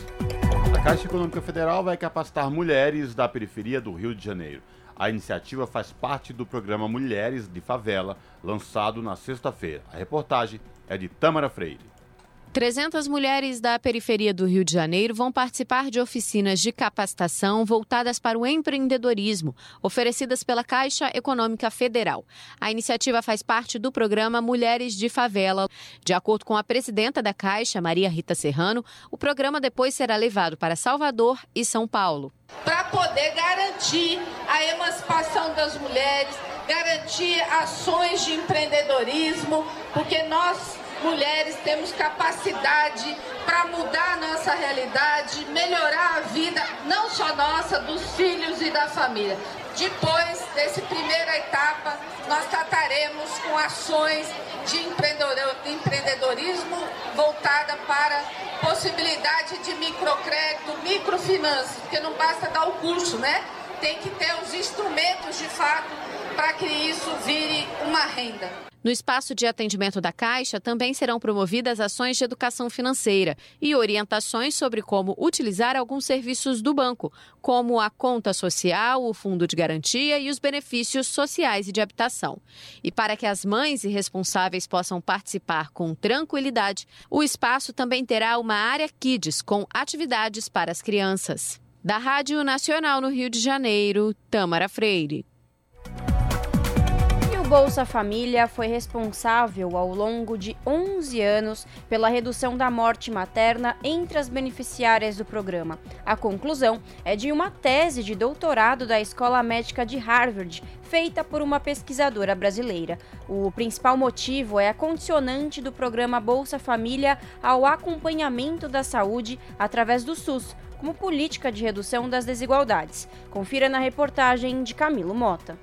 Caixa Econômica Federal vai capacitar mulheres da periferia do Rio de Janeiro. A iniciativa faz parte do programa Mulheres de Favela, lançado na sexta-feira. A reportagem é de Tâmara Freire. 300 mulheres da periferia do Rio de Janeiro vão participar de oficinas de capacitação voltadas para o empreendedorismo, oferecidas pela Caixa Econômica Federal. A iniciativa faz parte do programa Mulheres de Favela. De acordo com a presidenta da Caixa, Maria Rita Serrano, o programa depois será levado para Salvador e São Paulo. Para poder garantir a emancipação das mulheres, garantir ações de empreendedorismo, porque nós mulheres temos capacidade para mudar a nossa realidade, melhorar a vida, não só nossa, dos filhos e da família. Depois dessa primeira etapa, nós trataremos com ações de empreendedorismo voltada para possibilidade de microcrédito, microfinanças, porque não basta dar o curso, né? Tem que ter os instrumentos de fato para que isso vire uma renda. No espaço de atendimento da Caixa também serão promovidas ações de educação financeira e orientações sobre como utilizar alguns serviços do banco, como a conta social, o fundo de garantia e os benefícios sociais e de habitação. E para que as mães e responsáveis possam participar com tranquilidade, o espaço também terá uma área Kids com atividades para as crianças. Da Rádio Nacional no Rio de Janeiro, Tamara Freire. Bolsa Família foi responsável ao longo de 11 anos pela redução da morte materna entre as beneficiárias do programa. A conclusão é de uma tese de doutorado da Escola Médica de Harvard, feita por uma pesquisadora brasileira. O principal motivo é a condicionante do programa Bolsa Família ao acompanhamento da saúde através do SUS, como política de redução das desigualdades. Confira na reportagem de Camilo Mota.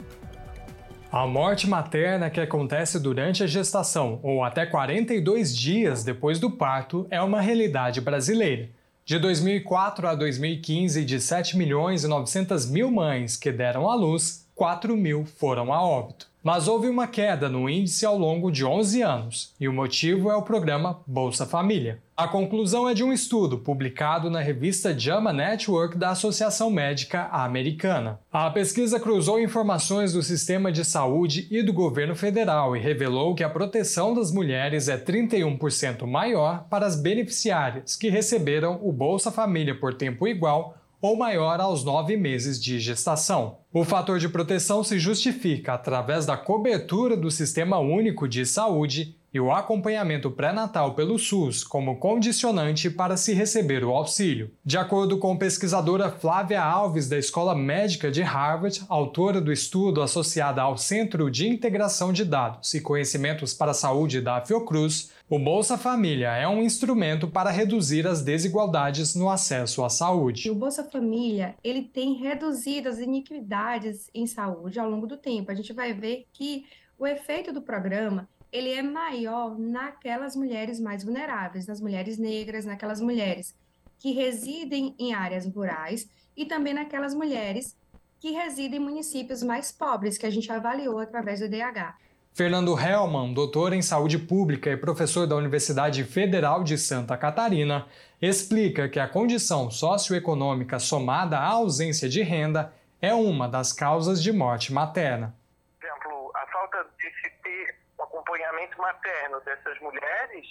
A morte materna que acontece durante a gestação ou até 42 dias depois do parto é uma realidade brasileira. De 2004 a 2015, de 7 milhões e 900 mil mães que deram à luz, 4 mil foram a óbito. Mas houve uma queda no índice ao longo de 11 anos, e o motivo é o programa Bolsa Família. A conclusão é de um estudo publicado na revista JAMA Network da Associação Médica Americana. A pesquisa cruzou informações do sistema de saúde e do governo federal e revelou que a proteção das mulheres é 31% maior para as beneficiárias que receberam o Bolsa Família por tempo igual ou maior aos nove meses de gestação. O fator de proteção se justifica através da cobertura do Sistema Único de Saúde e o acompanhamento pré-natal pelo SUS como condicionante para se receber o auxílio. De acordo com pesquisadora Flávia Alves, da Escola Médica de Harvard, autora do estudo associado ao Centro de Integração de Dados e Conhecimentos para a Saúde da Fiocruz, o Bolsa Família é um instrumento para reduzir as desigualdades no acesso à saúde. O Bolsa Família ele tem reduzido as iniquidades em saúde ao longo do tempo. A gente vai ver que o efeito do programa ele é maior naquelas mulheres mais vulneráveis, nas mulheres negras, naquelas mulheres que residem em áreas rurais e também naquelas mulheres que residem em municípios mais pobres, que a gente avaliou através do DH. Fernando Hellman, doutor em saúde pública e professor da Universidade Federal de Santa Catarina, explica que a condição socioeconômica somada à ausência de renda é uma das causas de morte materna. Por exemplo, a falta de se ter um acompanhamento materno dessas mulheres,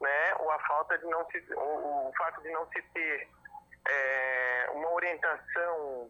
né, ou a falta de não se, o, o fato de não se ter é, uma orientação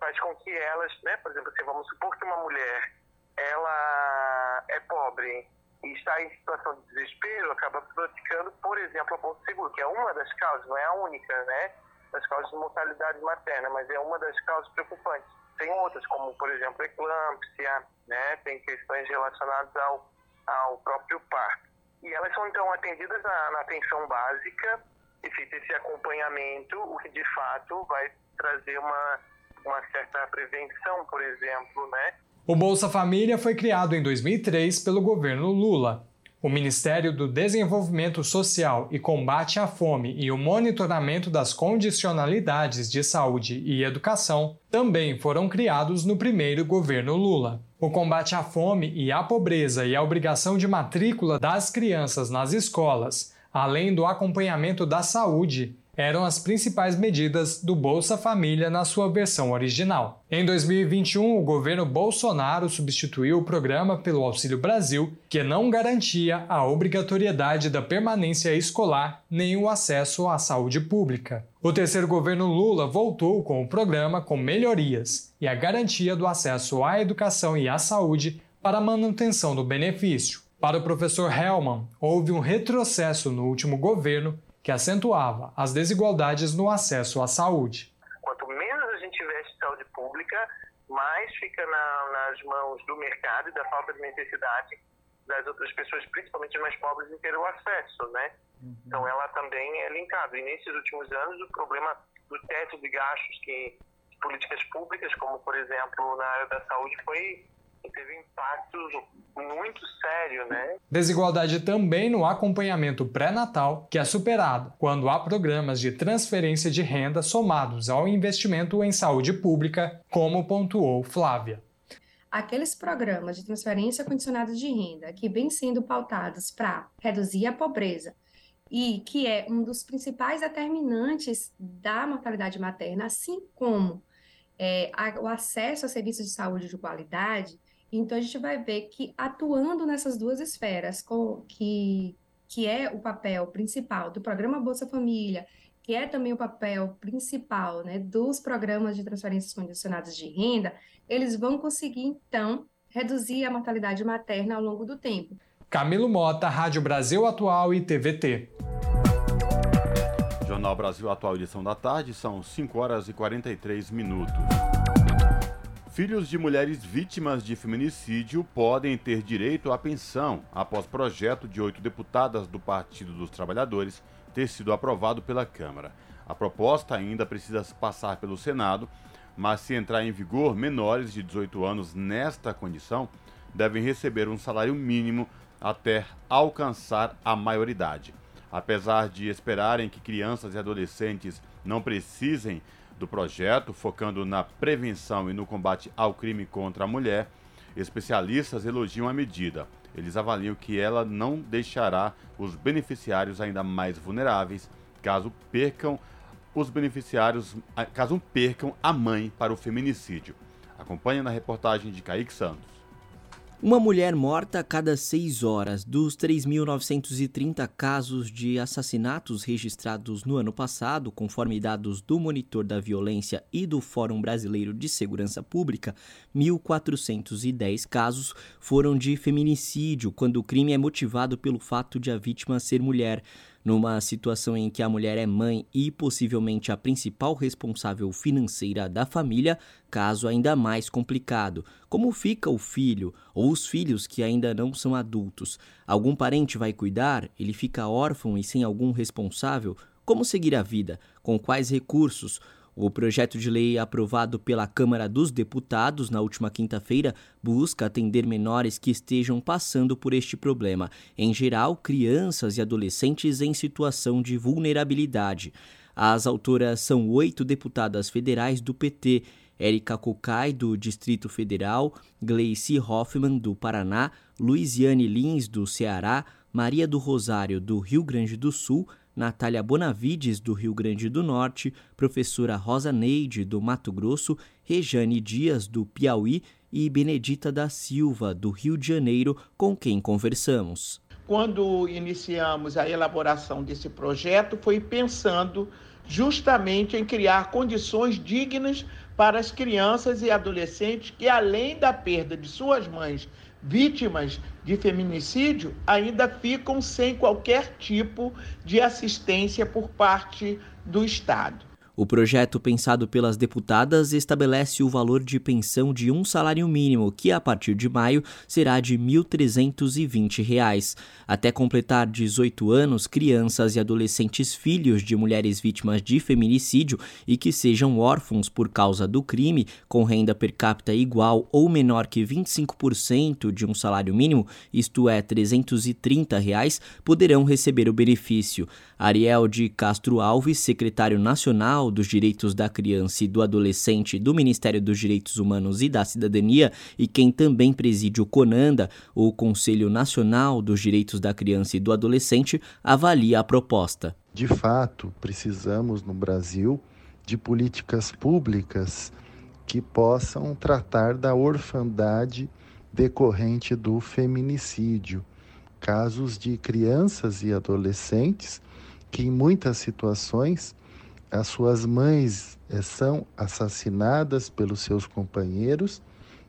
faz com que elas, né, por exemplo, se vamos supor que uma mulher ela é pobre e está em situação de desespero, acaba praticando, por exemplo, a Bolsa Seguro, que é uma das causas, não é a única, né? Das causas de mortalidade materna, mas é uma das causas preocupantes. Tem outras, como, por exemplo, eclâmpsia, né? Tem questões relacionadas ao, ao próprio parto. E elas são, então, atendidas na, na atenção básica e feito esse acompanhamento, o que, de fato, vai trazer uma, uma certa prevenção, por exemplo, né? O Bolsa Família foi criado em 2003 pelo governo Lula. O Ministério do Desenvolvimento Social e Combate à Fome e o monitoramento das condicionalidades de saúde e educação também foram criados no primeiro governo Lula. O combate à fome e à pobreza e a obrigação de matrícula das crianças nas escolas, além do acompanhamento da saúde, eram as principais medidas do Bolsa Família na sua versão original. Em 2021, o governo Bolsonaro substituiu o programa pelo Auxílio Brasil, que não garantia a obrigatoriedade da permanência escolar nem o acesso à saúde pública. O terceiro governo Lula voltou com o programa com melhorias e a garantia do acesso à educação e à saúde para a manutenção do benefício. Para o professor Hellman, houve um retrocesso no último governo que acentuava as desigualdades no acesso à saúde. Quanto menos a gente investe em saúde pública, mais fica na, nas mãos do mercado e da falta de necessidade das outras pessoas, principalmente mais pobres, em ter o acesso, né? Uhum. Então ela também é linkada. E nesses últimos anos, o problema do teto de gastos que políticas públicas, como por exemplo na área da saúde, foi teve impacto muito sério, né? Desigualdade também no acompanhamento pré-natal, que é superado quando há programas de transferência de renda somados ao investimento em saúde pública, como pontuou Flávia. Aqueles programas de transferência condicionada de renda que vêm sendo pautados para reduzir a pobreza e que é um dos principais determinantes da mortalidade materna, assim como é, o acesso a serviços de saúde de qualidade, então, a gente vai ver que atuando nessas duas esferas, com, que, que é o papel principal do programa Bolsa Família, que é também o papel principal né, dos programas de transferências condicionadas de renda, eles vão conseguir, então, reduzir a mortalidade materna ao longo do tempo. Camilo Mota, Rádio Brasil Atual e TVT. Jornal Brasil Atual, edição da tarde, são 5 horas e 43 minutos. Filhos de mulheres vítimas de feminicídio podem ter direito à pensão após projeto de oito deputadas do Partido dos Trabalhadores ter sido aprovado pela Câmara. A proposta ainda precisa passar pelo Senado, mas se entrar em vigor, menores de 18 anos nesta condição devem receber um salário mínimo até alcançar a maioridade. Apesar de esperarem que crianças e adolescentes não precisem do projeto, focando na prevenção e no combate ao crime contra a mulher, especialistas elogiam a medida. Eles avaliam que ela não deixará os beneficiários ainda mais vulneráveis caso percam os beneficiários, caso percam a mãe para o feminicídio. Acompanhe na reportagem de Kaique Santos. Uma mulher morta a cada seis horas. Dos 3.930 casos de assassinatos registrados no ano passado, conforme dados do Monitor da Violência e do Fórum Brasileiro de Segurança Pública, 1.410 casos foram de feminicídio, quando o crime é motivado pelo fato de a vítima ser mulher numa situação em que a mulher é mãe e possivelmente a principal responsável financeira da família, caso ainda mais complicado. Como fica o filho ou os filhos que ainda não são adultos? Algum parente vai cuidar? Ele fica órfão e sem algum responsável? Como seguir a vida? Com quais recursos? O projeto de lei aprovado pela Câmara dos Deputados na última quinta-feira busca atender menores que estejam passando por este problema, em geral, crianças e adolescentes em situação de vulnerabilidade. As autoras são oito deputadas federais do PT. Érica Cocai, do Distrito Federal, Gleice Hoffmann, do Paraná, Luiziane Lins, do Ceará, Maria do Rosário, do Rio Grande do Sul, Natália Bonavides, do Rio Grande do Norte, professora Rosa Neide, do Mato Grosso, Rejane Dias, do Piauí e Benedita da Silva, do Rio de Janeiro, com quem conversamos. Quando iniciamos a elaboração desse projeto, foi pensando justamente em criar condições dignas para as crianças e adolescentes que, além da perda de suas mães vítimas de feminicídio ainda ficam sem qualquer tipo de assistência por parte do Estado. O projeto pensado pelas deputadas estabelece o valor de pensão de um salário mínimo, que a partir de maio será de R$ 1.320. Até completar 18 anos, crianças e adolescentes filhos de mulheres vítimas de feminicídio e que sejam órfãos por causa do crime, com renda per capita igual ou menor que 25% de um salário mínimo, isto é, 330 reais, poderão receber o benefício. Ariel de Castro Alves, secretário nacional dos Direitos da Criança e do Adolescente do Ministério dos Direitos Humanos e da Cidadania e quem também preside o CONANDA, o Conselho Nacional dos Direitos da Criança e do Adolescente, avalia a proposta. De fato, precisamos no Brasil de políticas públicas que possam tratar da orfandade decorrente do feminicídio. Casos de crianças e adolescentes que em muitas situações as suas mães eh, são assassinadas pelos seus companheiros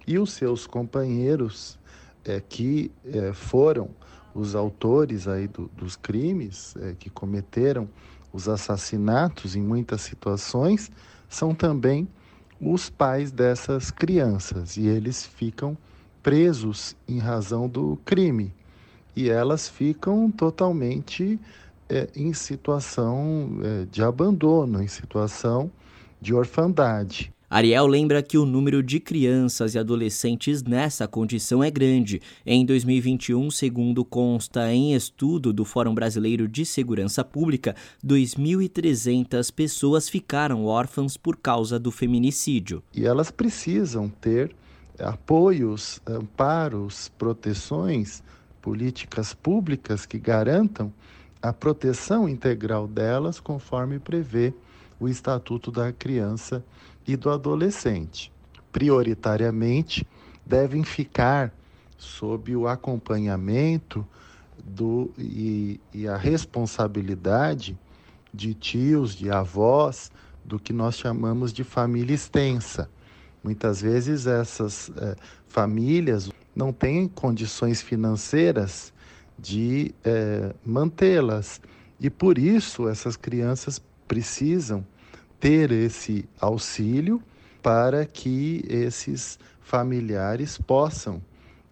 e os seus companheiros é, que é, foram os autores aí do, dos crimes é, que cometeram os assassinatos em muitas situações são também os pais dessas crianças. E eles ficam presos em razão do crime. E elas ficam totalmente é, em situação é, de abandono, em situação de orfandade. Ariel lembra que o número de crianças e adolescentes nessa condição é grande. Em 2021, segundo consta em estudo do Fórum Brasileiro de Segurança Pública, 2.300 pessoas ficaram órfãs por causa do feminicídio. E elas precisam ter apoios, amparos, proteções, políticas públicas que garantam a proteção integral delas, conforme prevê o Estatuto da Criança e do Adolescente. Prioritariamente, devem ficar sob o acompanhamento do, e, e a responsabilidade de tios, de avós, do que nós chamamos de família extensa. Muitas vezes essas eh, famílias não têm condições financeiras de é, mantê-las. E por isso essas crianças precisam ter esse auxílio para que esses familiares possam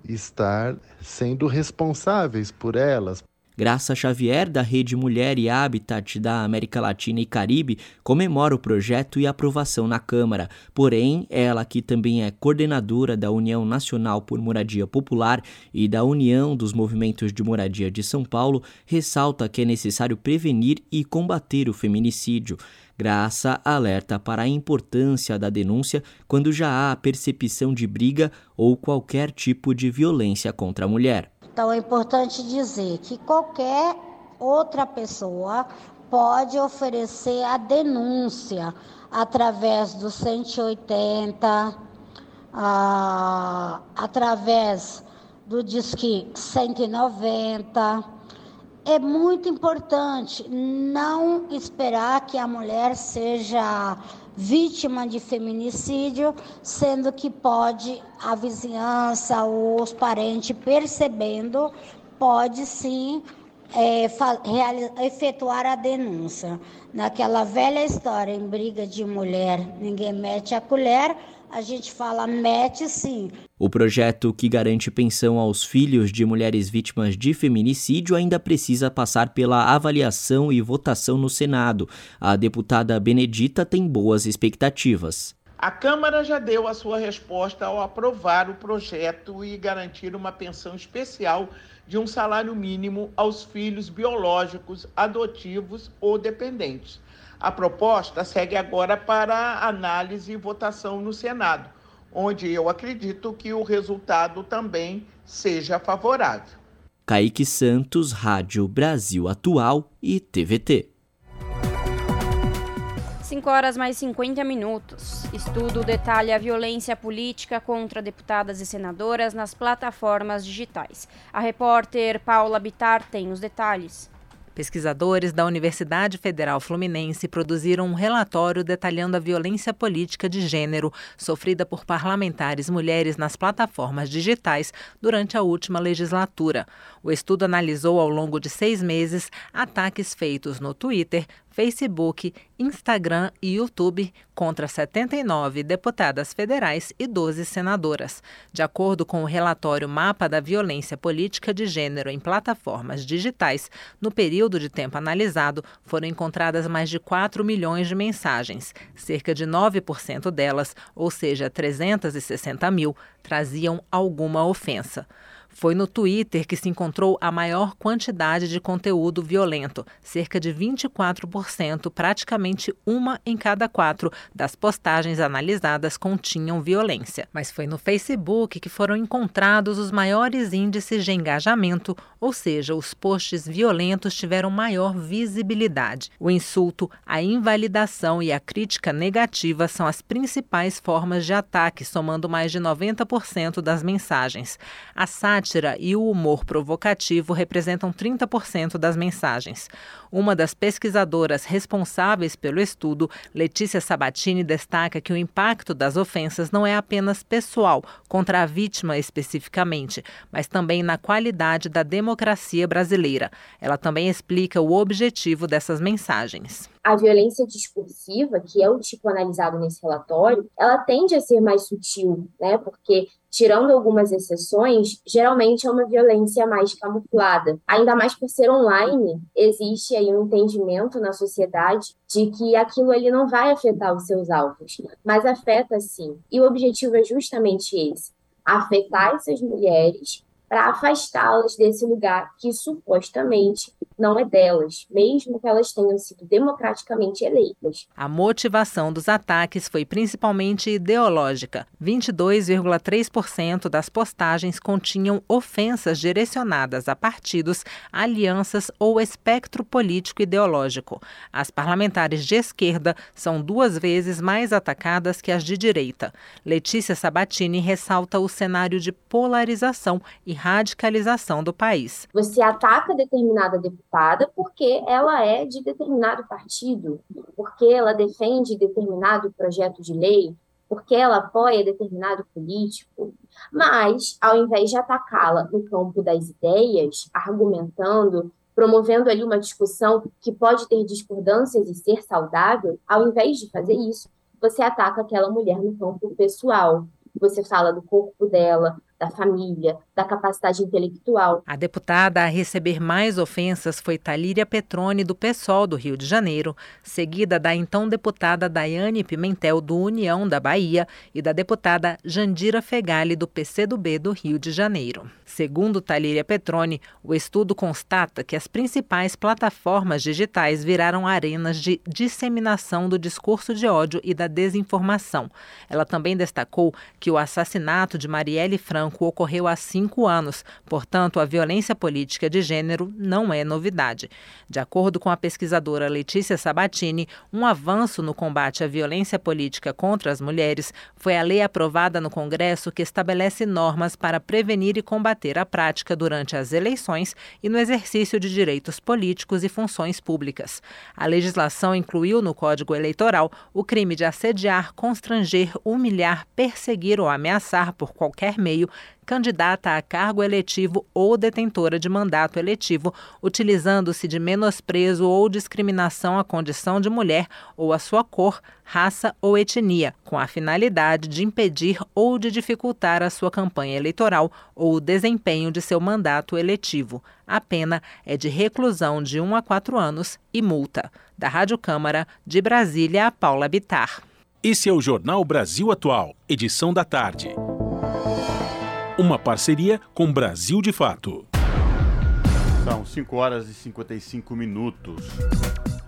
estar sendo responsáveis por elas. Graça Xavier, da Rede Mulher e Habitat da América Latina e Caribe, comemora o projeto e aprovação na Câmara. Porém, ela, que também é coordenadora da União Nacional por Moradia Popular e da União dos Movimentos de Moradia de São Paulo, ressalta que é necessário prevenir e combater o feminicídio. Graça alerta para a importância da denúncia quando já há percepção de briga ou qualquer tipo de violência contra a mulher. Então é importante dizer que qualquer outra pessoa pode oferecer a denúncia através do 180, ah, através do Disque 190. É muito importante não esperar que a mulher seja vítima de feminicídio, sendo que pode a vizinhança ou os parentes percebendo, pode sim é, efetuar a denúncia. Naquela velha história, em briga de mulher, ninguém mete a colher, a gente fala mete sim. O projeto que garante pensão aos filhos de mulheres vítimas de feminicídio ainda precisa passar pela avaliação e votação no Senado. A deputada Benedita tem boas expectativas. A Câmara já deu a sua resposta ao aprovar o projeto e garantir uma pensão especial de um salário mínimo aos filhos biológicos, adotivos ou dependentes. A proposta segue agora para análise e votação no Senado, onde eu acredito que o resultado também seja favorável. Kaique Santos, Rádio Brasil Atual e TVT. 5 horas mais 50 minutos. Estudo detalha a violência política contra deputadas e senadoras nas plataformas digitais. A repórter Paula Bitar tem os detalhes. Pesquisadores da Universidade Federal Fluminense produziram um relatório detalhando a violência política de gênero sofrida por parlamentares mulheres nas plataformas digitais durante a última legislatura. O estudo analisou ao longo de seis meses ataques feitos no Twitter, Facebook, Instagram e YouTube contra 79 deputadas federais e 12 senadoras. De acordo com o relatório Mapa da Violência Política de Gênero em Plataformas Digitais, no período de tempo analisado, foram encontradas mais de 4 milhões de mensagens. Cerca de 9% delas, ou seja, 360 mil, traziam alguma ofensa. Foi no Twitter que se encontrou a maior quantidade de conteúdo violento, cerca de 24%, praticamente uma em cada quatro das postagens analisadas continham violência. Mas foi no Facebook que foram encontrados os maiores índices de engajamento, ou seja, os posts violentos tiveram maior visibilidade. O insulto, a invalidação e a crítica negativa são as principais formas de ataque, somando mais de 90% das mensagens. A sátira e o humor provocativo representam 30% das mensagens. Uma das pesquisadoras responsáveis pelo estudo, Letícia Sabatini, destaca que o impacto das ofensas não é apenas pessoal, contra a vítima especificamente, mas também na qualidade da democracia brasileira. Ela também explica o objetivo dessas mensagens a violência discursiva, que é o tipo analisado nesse relatório, ela tende a ser mais sutil, né? Porque tirando algumas exceções, geralmente é uma violência mais camuflada. Ainda mais por ser online, existe aí um entendimento na sociedade de que aquilo ali não vai afetar os seus alvos, mas afeta sim. E o objetivo é justamente esse: afetar essas mulheres para afastá-las desse lugar que supostamente não é delas, mesmo que elas tenham sido democraticamente eleitas. A motivação dos ataques foi principalmente ideológica. 22,3% das postagens continham ofensas direcionadas a partidos, alianças ou espectro político ideológico. As parlamentares de esquerda são duas vezes mais atacadas que as de direita. Letícia Sabatini ressalta o cenário de polarização e radicalização do país. Você ataca determinada deputada porque ela é de determinado partido, porque ela defende determinado projeto de lei, porque ela apoia determinado político, mas ao invés de atacá-la no campo das ideias, argumentando, promovendo ali uma discussão que pode ter discordâncias e ser saudável, ao invés de fazer isso, você ataca aquela mulher no campo pessoal. Você fala do corpo dela, da família, da capacidade intelectual. A deputada a receber mais ofensas foi Talíria Petrone, do PSOL do Rio de Janeiro, seguida da então deputada Daiane Pimentel, do União da Bahia, e da deputada Jandira Fegali, do PCdoB do Rio de Janeiro. Segundo Talíria Petrone, o estudo constata que as principais plataformas digitais viraram arenas de disseminação do discurso de ódio e da desinformação. Ela também destacou que o assassinato de Marielle Franco ocorreu há cinco anos, portanto, a violência política de gênero não é novidade. De acordo com a pesquisadora Letícia Sabatini, um avanço no combate à violência política contra as mulheres foi a lei aprovada no Congresso que estabelece normas para prevenir e combater a prática durante as eleições e no exercício de direitos políticos e funções públicas. A legislação incluiu no Código Eleitoral o crime de assediar, constranger, humilhar, perseguir ou ameaçar por qualquer meio candidata a cargo eletivo ou detentora de mandato eletivo, utilizando-se de menosprezo ou discriminação à condição de mulher ou à sua cor, raça ou etnia, com a finalidade de impedir ou de dificultar a sua campanha eleitoral ou o desempenho de seu mandato eletivo. A pena é de reclusão de 1 a 4 anos e multa. Da Rádio Câmara, de Brasília, Paula Bitar. Esse é o Jornal Brasil Atual, edição da tarde. Uma parceria com Brasil de Fato. São 5 horas e 55 minutos.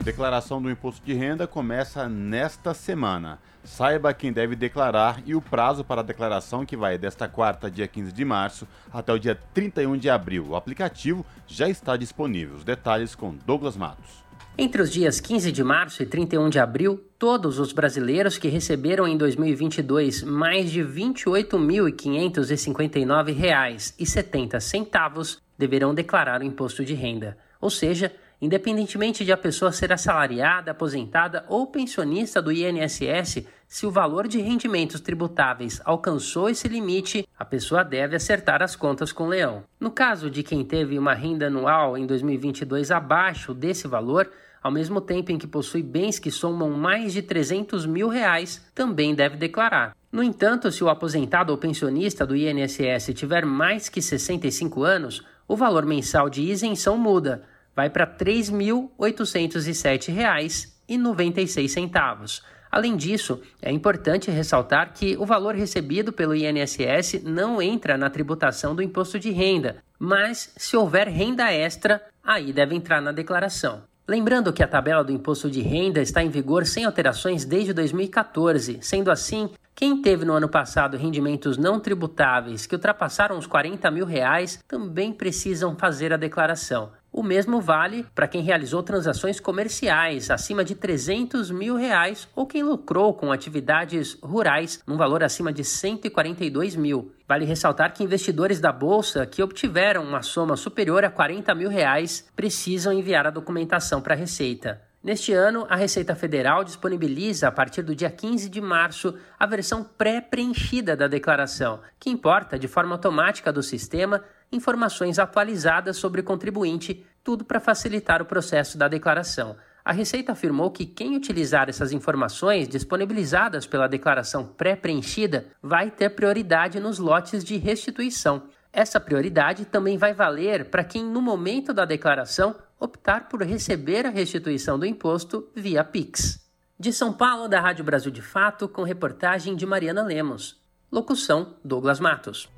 Declaração do imposto de renda começa nesta semana. Saiba quem deve declarar e o prazo para a declaração que vai desta quarta, dia 15 de março, até o dia 31 de abril. O aplicativo já está disponível. Os detalhes com Douglas Matos. Entre os dias 15 de março e 31 de abril, todos os brasileiros que receberam em 2022 mais de R$ 28.559,70 deverão declarar o imposto de renda. Ou seja, independentemente de a pessoa ser assalariada, aposentada ou pensionista do INSS, se o valor de rendimentos tributáveis alcançou esse limite, a pessoa deve acertar as contas com o leão. No caso de quem teve uma renda anual em 2022 abaixo desse valor, ao mesmo tempo em que possui bens que somam mais de 300 mil reais, também deve declarar. No entanto, se o aposentado ou pensionista do INSS tiver mais que 65 anos, o valor mensal de isenção muda, vai para R$ 3.807,96. Além disso, é importante ressaltar que o valor recebido pelo INSS não entra na tributação do imposto de renda, mas se houver renda extra, aí deve entrar na declaração. Lembrando que a tabela do imposto de renda está em vigor sem alterações desde 2014. Sendo assim, quem teve no ano passado rendimentos não tributáveis que ultrapassaram os 40 mil reais também precisam fazer a declaração. O mesmo vale para quem realizou transações comerciais acima de 300 mil reais ou quem lucrou com atividades rurais num valor acima de 142 mil. Vale ressaltar que investidores da Bolsa que obtiveram uma soma superior a 40 mil reais precisam enviar a documentação para a Receita. Neste ano, a Receita Federal disponibiliza, a partir do dia 15 de março, a versão pré-preenchida da declaração, que importa de forma automática do sistema informações atualizadas sobre o contribuinte, tudo para facilitar o processo da declaração. A Receita afirmou que quem utilizar essas informações disponibilizadas pela declaração pré-preenchida vai ter prioridade nos lotes de restituição. Essa prioridade também vai valer para quem, no momento da declaração, optar por receber a restituição do imposto via Pix. De São Paulo, da Rádio Brasil de Fato, com reportagem de Mariana Lemos. Locução: Douglas Matos.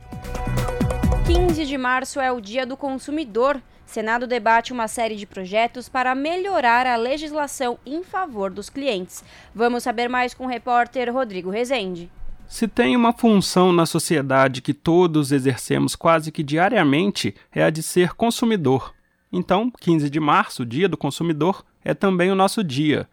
15 de março é o Dia do Consumidor. Senado debate uma série de projetos para melhorar a legislação em favor dos clientes. Vamos saber mais com o repórter Rodrigo Rezende. Se tem uma função na sociedade que todos exercemos quase que diariamente, é a de ser consumidor. Então, 15 de março, Dia do Consumidor, é também o nosso dia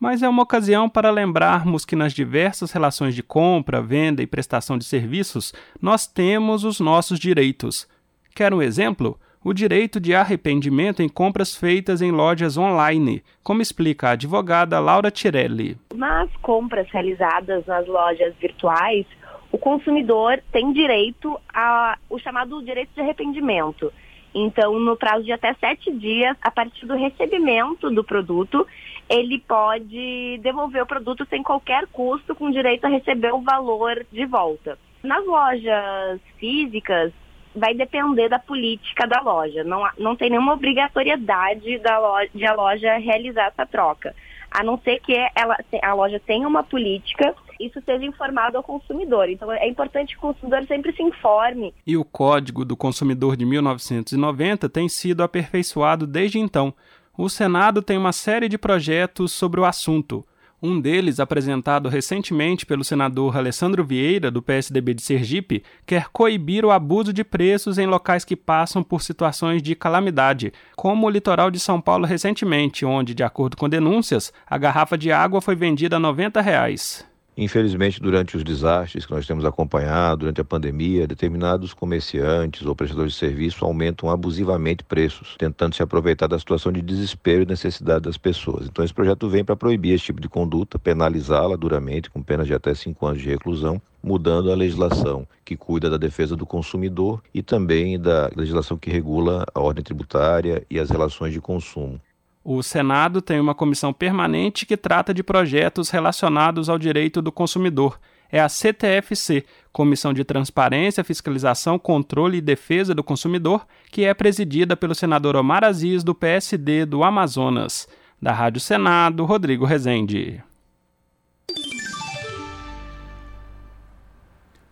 mas é uma ocasião para lembrarmos que nas diversas relações de compra, venda e prestação de serviços, nós temos os nossos direitos. Quer um exemplo? O direito de arrependimento em compras feitas em lojas online, como explica a advogada Laura Tirelli. Nas compras realizadas nas lojas virtuais, o consumidor tem direito ao chamado direito de arrependimento. Então, no prazo de até sete dias, a partir do recebimento do produto, ele pode devolver o produto sem qualquer custo, com direito a receber o valor de volta. Nas lojas físicas, vai depender da política da loja. Não, não tem nenhuma obrigatoriedade da loja, de a loja realizar essa troca. A não ser que ela, a loja tenha uma política, isso seja informado ao consumidor. Então é importante que o consumidor sempre se informe. E o Código do Consumidor de 1990 tem sido aperfeiçoado desde então. O Senado tem uma série de projetos sobre o assunto. Um deles, apresentado recentemente pelo senador Alessandro Vieira, do PSDB de Sergipe, quer coibir o abuso de preços em locais que passam por situações de calamidade, como o litoral de São Paulo recentemente, onde, de acordo com denúncias, a garrafa de água foi vendida a 90 reais. Infelizmente, durante os desastres que nós temos acompanhado, durante a pandemia, determinados comerciantes ou prestadores de serviço aumentam abusivamente preços, tentando se aproveitar da situação de desespero e necessidade das pessoas. Então, esse projeto vem para proibir esse tipo de conduta, penalizá-la duramente, com penas de até cinco anos de reclusão, mudando a legislação que cuida da defesa do consumidor e também da legislação que regula a ordem tributária e as relações de consumo. O Senado tem uma comissão permanente que trata de projetos relacionados ao direito do consumidor. É a CTFC, Comissão de Transparência, Fiscalização, Controle e Defesa do Consumidor, que é presidida pelo senador Omar Aziz, do PSD do Amazonas. Da Rádio Senado, Rodrigo Rezende.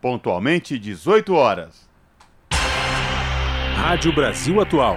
Pontualmente, 18 horas. Rádio Brasil Atual.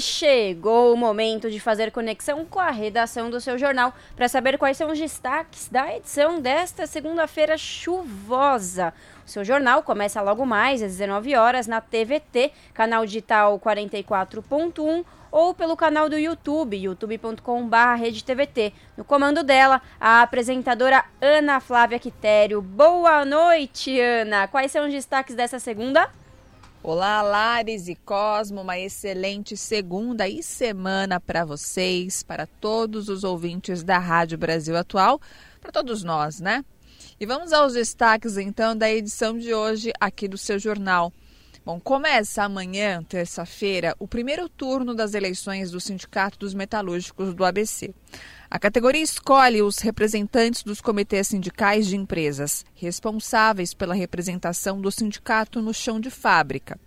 chegou o momento de fazer conexão com a redação do seu jornal para saber quais são os destaques da edição desta segunda-feira chuvosa. O seu jornal começa logo mais às 19 horas na TVT, canal digital 44.1 ou pelo canal do YouTube, youtube.com/redetvt. No comando dela, a apresentadora Ana Flávia Quitério. Boa noite, Ana. Quais são os destaques dessa segunda? Olá, Lares e Cosmo, uma excelente segunda e semana para vocês, para todos os ouvintes da Rádio Brasil Atual, para todos nós, né? E vamos aos destaques então da edição de hoje aqui do seu jornal. Bom, começa amanhã, terça-feira, o primeiro turno das eleições do Sindicato dos Metalúrgicos do ABC. A categoria escolhe os representantes dos comitês sindicais de empresas, responsáveis pela representação do sindicato no chão de fábrica.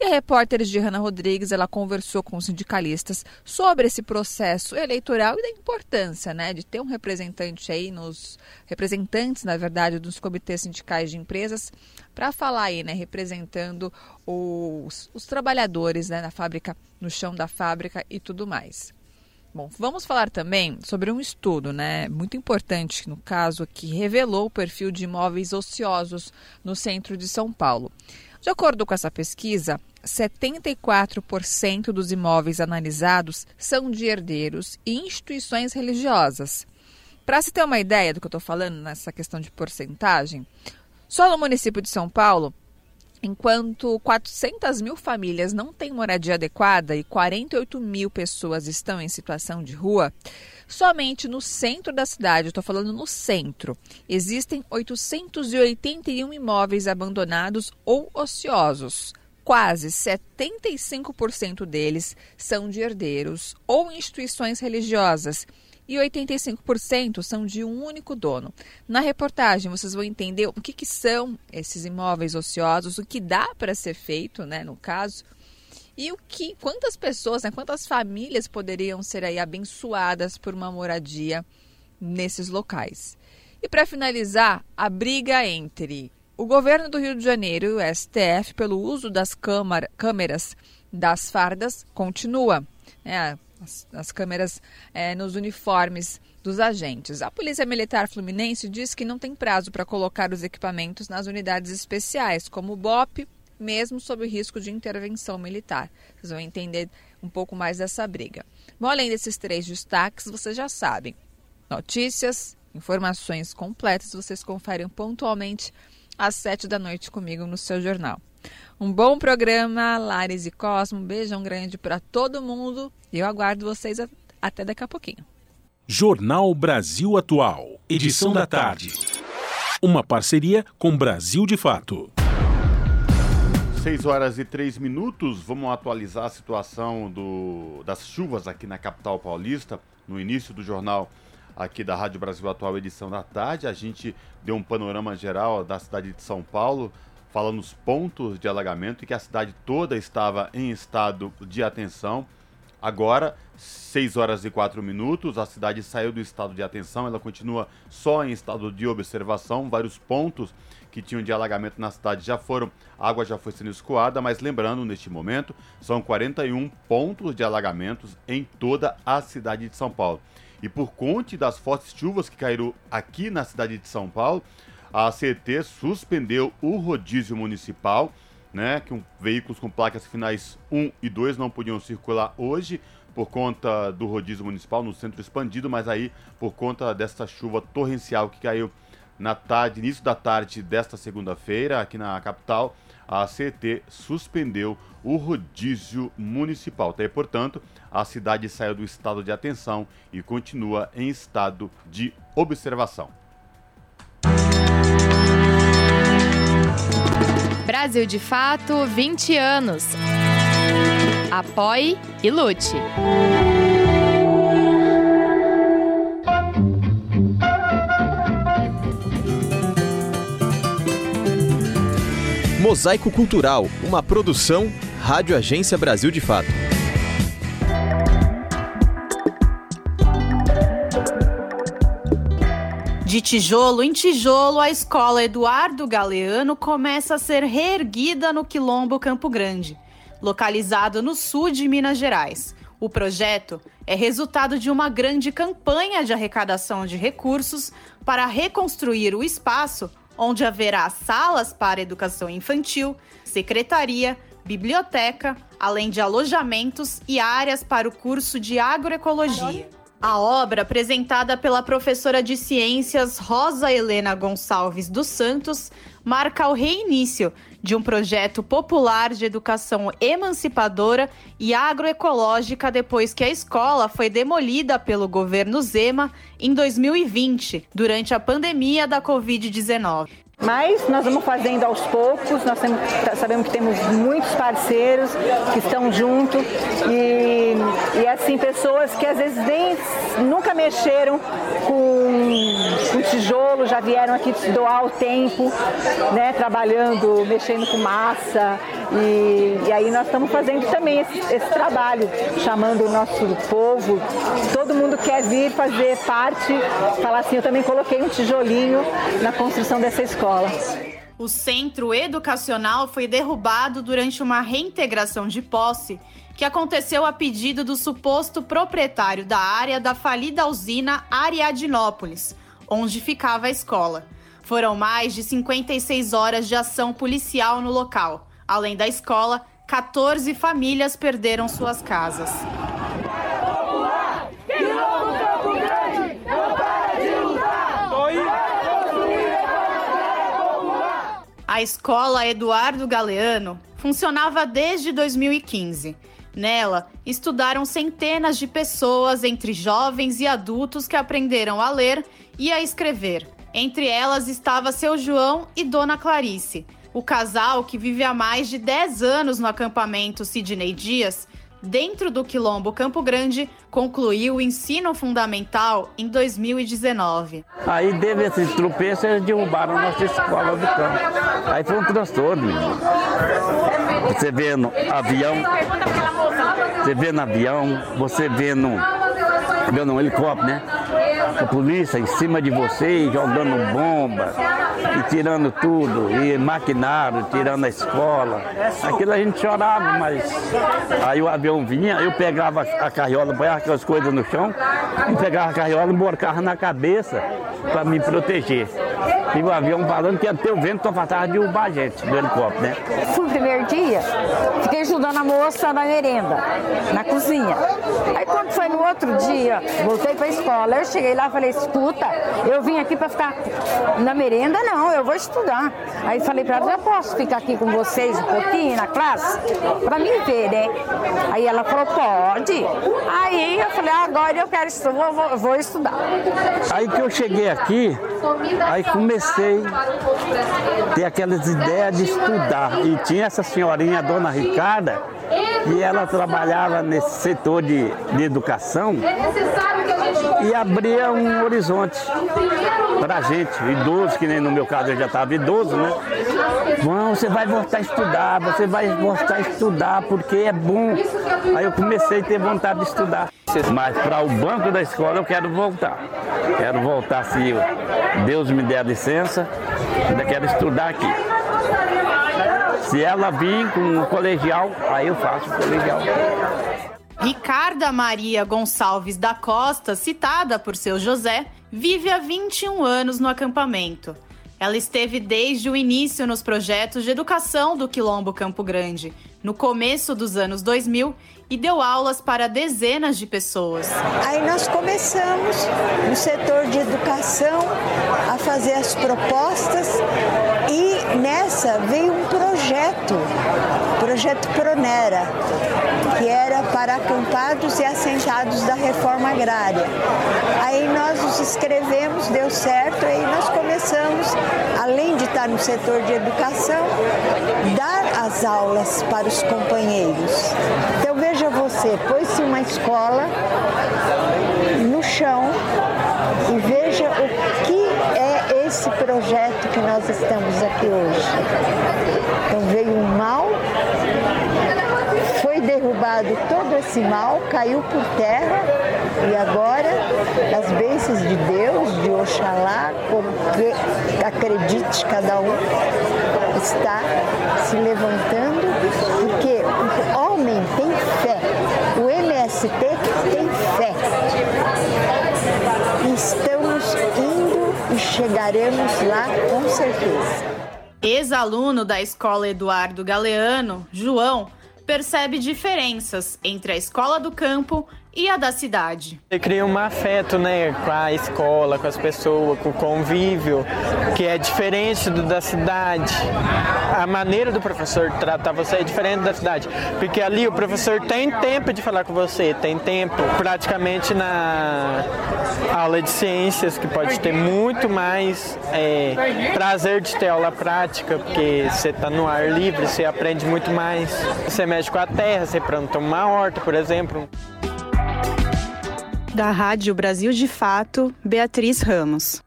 E a repórter Giana Rodrigues ela conversou com os sindicalistas sobre esse processo eleitoral e da importância né, de ter um representante aí nos representantes, na verdade, dos comitês sindicais de empresas para falar aí, né, representando os, os trabalhadores né, na fábrica, no chão da fábrica e tudo mais. Bom, vamos falar também sobre um estudo, né, muito importante no caso que revelou o perfil de imóveis ociosos no centro de São Paulo. De acordo com essa pesquisa, 74% dos imóveis analisados são de herdeiros e instituições religiosas. Para se ter uma ideia do que eu estou falando nessa questão de porcentagem, só no município de São Paulo, Enquanto 400 mil famílias não têm moradia adequada e 48 mil pessoas estão em situação de rua, somente no centro da cidade, estou falando no centro, existem 881 imóveis abandonados ou ociosos. Quase 75% deles são de herdeiros ou instituições religiosas e 85% são de um único dono. Na reportagem vocês vão entender o que, que são esses imóveis ociosos, o que dá para ser feito, né, no caso, e o que, quantas pessoas, né, quantas famílias poderiam ser aí abençoadas por uma moradia nesses locais. E para finalizar, a briga entre o governo do Rio de Janeiro e o STF pelo uso das câmeras das fardas continua. É, as, as câmeras é, nos uniformes dos agentes. A Polícia Militar Fluminense diz que não tem prazo para colocar os equipamentos nas unidades especiais, como o BOP, mesmo sob o risco de intervenção militar. Vocês vão entender um pouco mais dessa briga. Bom, além desses três destaques, vocês já sabem. Notícias, Informações completas vocês conferem pontualmente às sete da noite comigo no seu jornal. Um bom programa, Lares e Cosmo. Um beijão grande para todo mundo e eu aguardo vocês até daqui a pouquinho. Jornal Brasil Atual, edição da tarde. Uma parceria com Brasil de Fato. 6 horas e 3 minutos, vamos atualizar a situação do, das chuvas aqui na capital paulista. No início do jornal aqui da Rádio Brasil Atual, edição da tarde, a gente deu um panorama geral da cidade de São Paulo, falando os pontos de alagamento e que a cidade toda estava em estado de atenção. Agora, 6 horas e 4 minutos, a cidade saiu do estado de atenção, ela continua só em estado de observação. Vários pontos que tinham de alagamento na cidade já foram, a água já foi sendo escoada, mas lembrando, neste momento, são 41 pontos de alagamentos em toda a cidade de São Paulo. E por conta das fortes chuvas que caíram aqui na cidade de São Paulo, a CT suspendeu o rodízio municipal, né, que um, veículos com placas finais 1 e 2 não podiam circular hoje por conta do rodízio municipal no centro expandido, mas aí por conta dessa chuva torrencial que caiu na tarde, início da tarde desta segunda-feira, aqui na capital, a CT suspendeu o rodízio municipal. Até, portanto, a cidade saiu do estado de atenção e continua em estado de observação. Brasil de Fato 20 anos. Apoie e lute. Mosaico Cultural, uma produção Rádio Agência Brasil de Fato. De tijolo em tijolo, a escola Eduardo Galeano começa a ser reerguida no Quilombo Campo Grande, localizado no sul de Minas Gerais. O projeto é resultado de uma grande campanha de arrecadação de recursos para reconstruir o espaço onde haverá salas para educação infantil, secretaria, biblioteca, além de alojamentos e áreas para o curso de agroecologia. A obra, apresentada pela professora de ciências Rosa Helena Gonçalves dos Santos, marca o reinício de um projeto popular de educação emancipadora e agroecológica depois que a escola foi demolida pelo governo Zema em 2020, durante a pandemia da Covid-19. Mas nós vamos fazendo aos poucos, nós temos, sabemos que temos muitos parceiros que estão junto e, e assim, pessoas que às vezes nem nunca mexeram com, com tijolo, já vieram aqui doar o tempo, né, trabalhando, mexendo com massa. E, e aí nós estamos fazendo também esse, esse trabalho, chamando o nosso povo. Todo mundo quer vir fazer parte, falar assim, eu também coloquei um tijolinho na construção dessa escola escola. O centro educacional foi derrubado durante uma reintegração de posse que aconteceu a pedido do suposto proprietário da área da falida usina Ariadnópolis, onde ficava a escola. Foram mais de 56 horas de ação policial no local. Além da escola, 14 famílias perderam suas casas. A escola Eduardo Galeano funcionava desde 2015. Nela, estudaram centenas de pessoas, entre jovens e adultos, que aprenderam a ler e a escrever. Entre elas estava seu João e Dona Clarice, o casal que vive há mais de 10 anos no acampamento Sidney Dias dentro do Quilombo Campo Grande, concluiu o ensino fundamental em 2019. Aí, teve esse tropeço, eles derrubaram a nossa escola do campo. Aí foi um transtorno. Você vê no avião, você vê no avião, você vê no helicóptero, né? A polícia em cima de você, jogando bomba, e tirando tudo, e maquinário, tirando a escola. Aquilo a gente chorava, mas aí o avião vinha, eu pegava a carriola, põe aquelas coisas no chão, e pegava a carriola e emborcava na cabeça para me proteger. E o avião falando que ia ter o vento para passar de derrubar a gente do helicóptero, né? Fui no primeiro dia, fiquei ajudando a moça na merenda, na cozinha. Aí quando foi no outro dia, voltei para a escola. Eu cheguei lá e falei, escuta, eu vim aqui para ficar na merenda, não, eu vou estudar. Aí falei para ela, já posso ficar aqui com vocês um pouquinho na classe? Para mim ver, né? Aí ela falou, pode. Aí eu falei, ah, agora eu quero estudar, vou, vou estudar. Aí que eu cheguei aqui, aí comecei a ter aquelas ideias de estudar. E tinha essa senhorinha, a dona Ricarda, e ela trabalhava nesse setor de, de educação e abria um horizonte para a gente, idoso, que nem no meu caso eu já estava idoso, né? Vão, você vai voltar a estudar, você vai voltar a estudar porque é bom. Aí eu comecei a ter vontade de estudar. Mas para o banco da escola eu quero voltar. Quero voltar se Deus me der licença, ainda quero estudar aqui. Se ela vir com o colegial, aí eu faço o colegial. Ricarda Maria Gonçalves da Costa, citada por seu José, vive há 21 anos no acampamento. Ela esteve desde o início nos projetos de educação do Quilombo Campo Grande, no começo dos anos 2000, e deu aulas para dezenas de pessoas. Aí nós começamos no setor de educação a fazer as propostas e nessa veio um projeto, projeto Pronera, que era para acampados e assentados da reforma agrária. Aí nós nos inscrevemos, deu certo, aí nós começamos, além de estar no setor de educação, dar as aulas para os companheiros. Então veja você, pôs-se uma escola no chão e veja o que é esse projeto que nós estamos aqui hoje. Então veio um mal, foi derrubado todo esse mal, caiu por terra e agora as bênçãos de Deus, de Oxalá, como acredite cada um, está se levantando, porque o homem tem fé, o MST tem fé. Estamos indo e chegaremos lá com certeza. Ex-aluno da escola Eduardo Galeano, João, percebe diferenças entre a escola do campo e a da cidade. Você cria um afeto, né, com a escola, com as pessoas, com o convívio, que é diferente do da cidade. A maneira do professor tratar você é diferente da cidade, porque ali o professor tem tempo de falar com você, tem tempo. Praticamente na aula de ciências, que pode ter muito mais é, prazer de ter aula prática, porque você está no ar livre, você aprende muito mais. Você mexe com a terra, você planta uma horta, por exemplo. Da Rádio Brasil de Fato, Beatriz Ramos.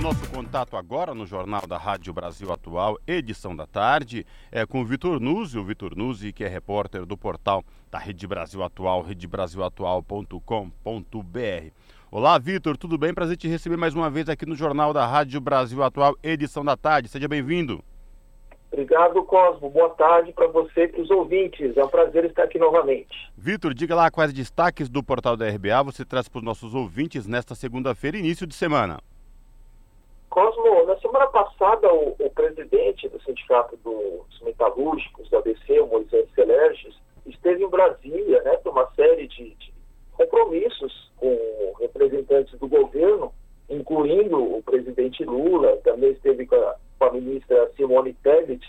Nosso contato agora no Jornal da Rádio Brasil Atual, edição da tarde, é com o Vitor Nuzzi, o Vitor Nuzzi, que é repórter do portal da Rede Brasil Atual, redebrasilatual.com.br. Olá, Vitor, tudo bem? Prazer te receber mais uma vez aqui no Jornal da Rádio Brasil Atual, edição da tarde. Seja bem-vindo. Obrigado, Cosmo. Boa tarde para você e para os ouvintes. É um prazer estar aqui novamente. Vitor, diga lá quais destaques do portal da RBA você traz para os nossos ouvintes nesta segunda-feira, início de semana. Cosmo, na semana passada, o, o presidente do Sindicato dos Metalúrgicos, da ABC, o Moisés Celerges, esteve em Brasília né, para uma série de, de compromissos com representantes do governo, incluindo o presidente Lula, também esteve com a, com a ministra Simone Tebet,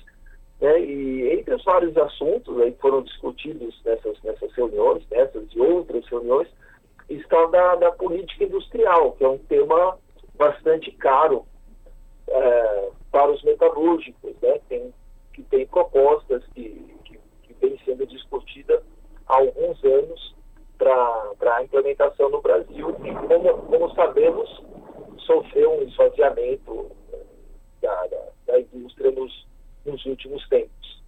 né, e entre os vários assuntos aí que foram discutidos nessas, nessas reuniões, nessas e outras reuniões, está da, da política industrial, que é um tema bastante caro é, para os metalúrgicos, né, tem, que tem propostas que, que, que vem sendo discutida há alguns anos para a implementação no Brasil e, como, como sabemos, sofreu um esvaziamento da, da, da indústria nos, nos últimos tempos.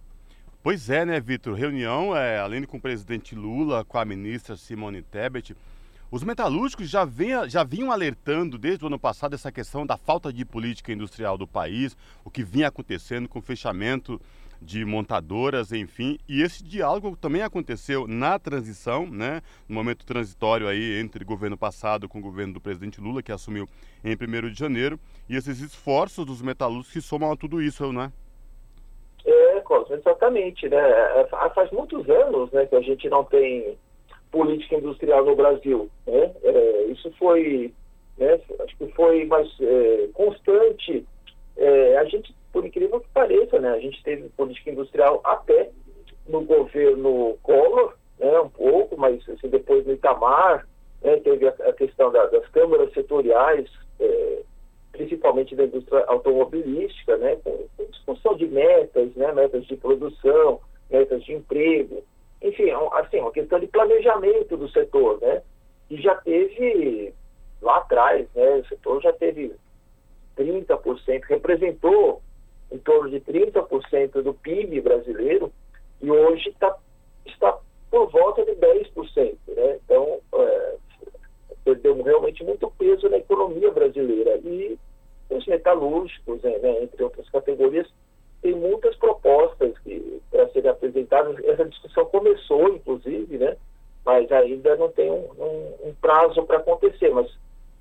Pois é, né, Vitor? Reunião, é, além com o presidente Lula, com a ministra Simone Tebet, os metalúrgicos já, já vinham alertando desde o ano passado essa questão da falta de política industrial do país, o que vinha acontecendo com o fechamento de montadoras, enfim. E esse diálogo também aconteceu na transição, né? No momento transitório aí entre governo passado com o governo do presidente Lula, que assumiu em 1 de janeiro. E esses esforços dos metalúrgicos que somam a tudo isso, né? É, Cosmo, exatamente, né? É, faz muitos anos né, que a gente não tem política industrial no Brasil. Né? É, isso foi, né, acho que foi mais é, constante. É, a gente por incrível que pareça, né? A gente teve política industrial até no governo Collor, né? Um pouco, mas assim, depois no Itamar, né? teve a, a questão da, das câmaras setoriais, é, principalmente da indústria automobilística, né? Com, com, discussão de metas, né? Metas de produção, metas de emprego, enfim, é assim, uma questão de planejamento do setor, né? E já teve lá atrás, né? O setor já teve 30%, representou em torno de 30% do PIB brasileiro e hoje tá, está por volta de 10%. Né? Então, é, perdeu realmente muito peso na economia brasileira. E os metalúrgicos, né, né entre outras categorias, tem muitas propostas para serem apresentadas. Essa discussão começou, inclusive, né? mas ainda não tem um, um, um prazo para acontecer. Mas,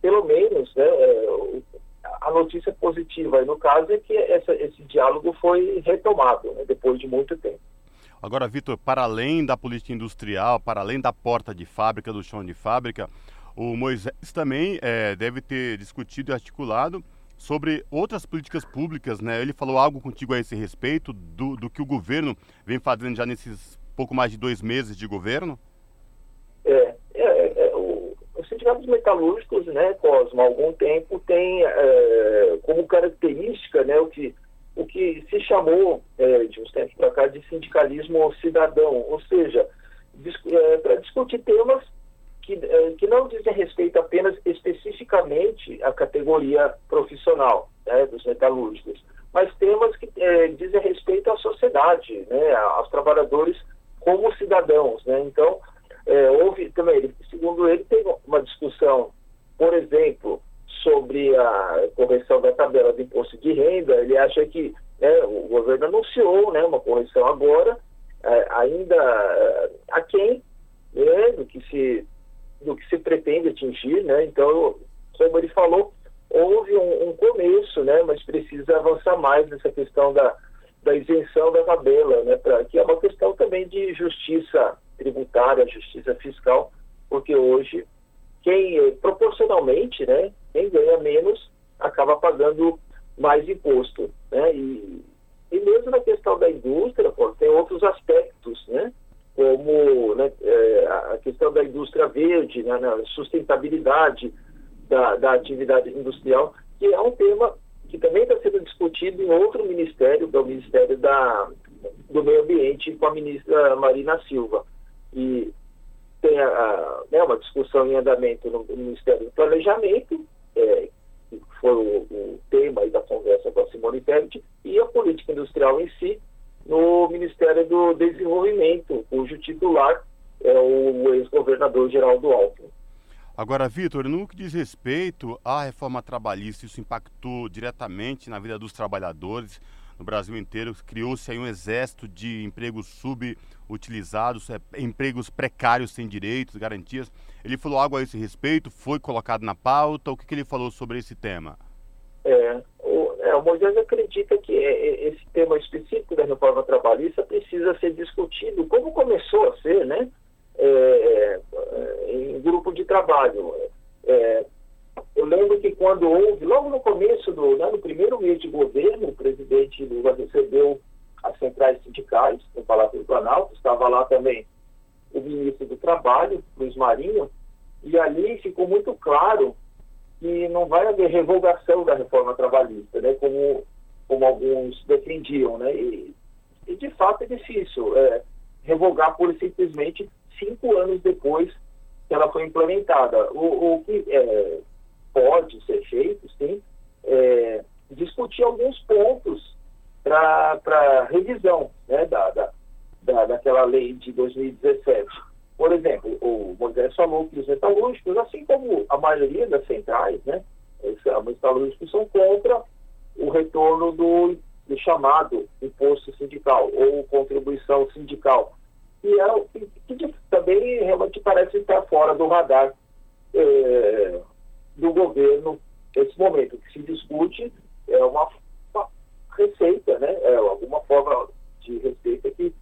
pelo menos, né, é, a notícia positiva no caso é que essa, esse diálogo foi retomado né, depois de muito tempo. Agora, Vitor, para além da política industrial, para além da porta de fábrica, do chão de fábrica, o Moisés também é, deve ter discutido e articulado sobre outras políticas públicas, né? Ele falou algo contigo a esse respeito do, do que o governo vem fazendo já nesses pouco mais de dois meses de governo? Sindicatos metalúrgicos, né, Cosmo, há algum tempo tem é, como característica né, o, que, o que se chamou é, de uns tempos para cá de sindicalismo cidadão, ou seja, é, para discutir temas que, que não dizem respeito apenas especificamente à categoria profissional né, dos metalúrgicos, mas temas que dizem respeito à sociedade, né, aos trabalhadores como cidadãos. Né? Então, é, houve também, segundo ele, tem uma discussão, por exemplo, sobre a correção da tabela de imposto de renda. Ele acha que né, o governo anunciou né, uma correção agora, é, ainda é, aquém né, do, que se, do que se pretende atingir. Né? Então, como ele falou, houve um, um começo, né, mas precisa avançar mais nessa questão da, da isenção da tabela, né, pra, que é uma questão também de justiça tributária, justiça fiscal, porque hoje quem proporcionalmente, né, quem ganha menos acaba pagando mais imposto, né? E, e mesmo na questão da indústria, pô, tem outros aspectos, né? Como né, é, a questão da indústria verde, né, na sustentabilidade da, da atividade industrial, que é um tema que também está sendo discutido em outro ministério, que é o Ministério da, do Meio Ambiente, com a ministra Marina Silva e tem a, a, né, uma discussão em andamento no, no Ministério do Planejamento, é, que foi o, o tema da conversa com a Simone Tebet, e a política industrial em si no Ministério do Desenvolvimento, cujo titular é o ex-governador Geraldo Alckmin. Agora, Vitor, no que diz respeito à reforma trabalhista, isso impactou diretamente na vida dos trabalhadores, no Brasil inteiro. Criou-se aí um exército de empregos subutilizados, é, empregos precários sem direitos, garantias. Ele falou algo a esse respeito? Foi colocado na pauta? O que, que ele falou sobre esse tema? É, o, é, o Moisés acredita que é, é, esse tema específico da reforma trabalhista precisa ser discutido, como começou a ser, né? É, é em grupo de trabalho. É, eu lembro que quando houve, logo no começo, do, né, no primeiro mês de governo, o presidente Lula recebeu as centrais sindicais no Palácio do Planalto, estava lá também o ministro do Trabalho, Luiz Marinho, e ali ficou muito claro que não vai haver revogação da reforma trabalhista, né, como, como alguns defendiam. Né, e, e de fato é difícil é, revogar por simplesmente cinco anos depois que ela foi implementada. O, o que é, pode ser feito, sim, é, discutir alguns pontos para revisão né, da, da, da, daquela lei de 2017. Por exemplo, o Moisés falou que os metalúrgicos, assim como a maioria das centrais, né, os metalúrgicos são contra o retorno do, do chamado imposto sindical ou contribuição sindical, e é, que, que também realmente parece estar fora do radar é, do governo nesse momento. O que se discute é uma receita, né, é alguma forma de receita que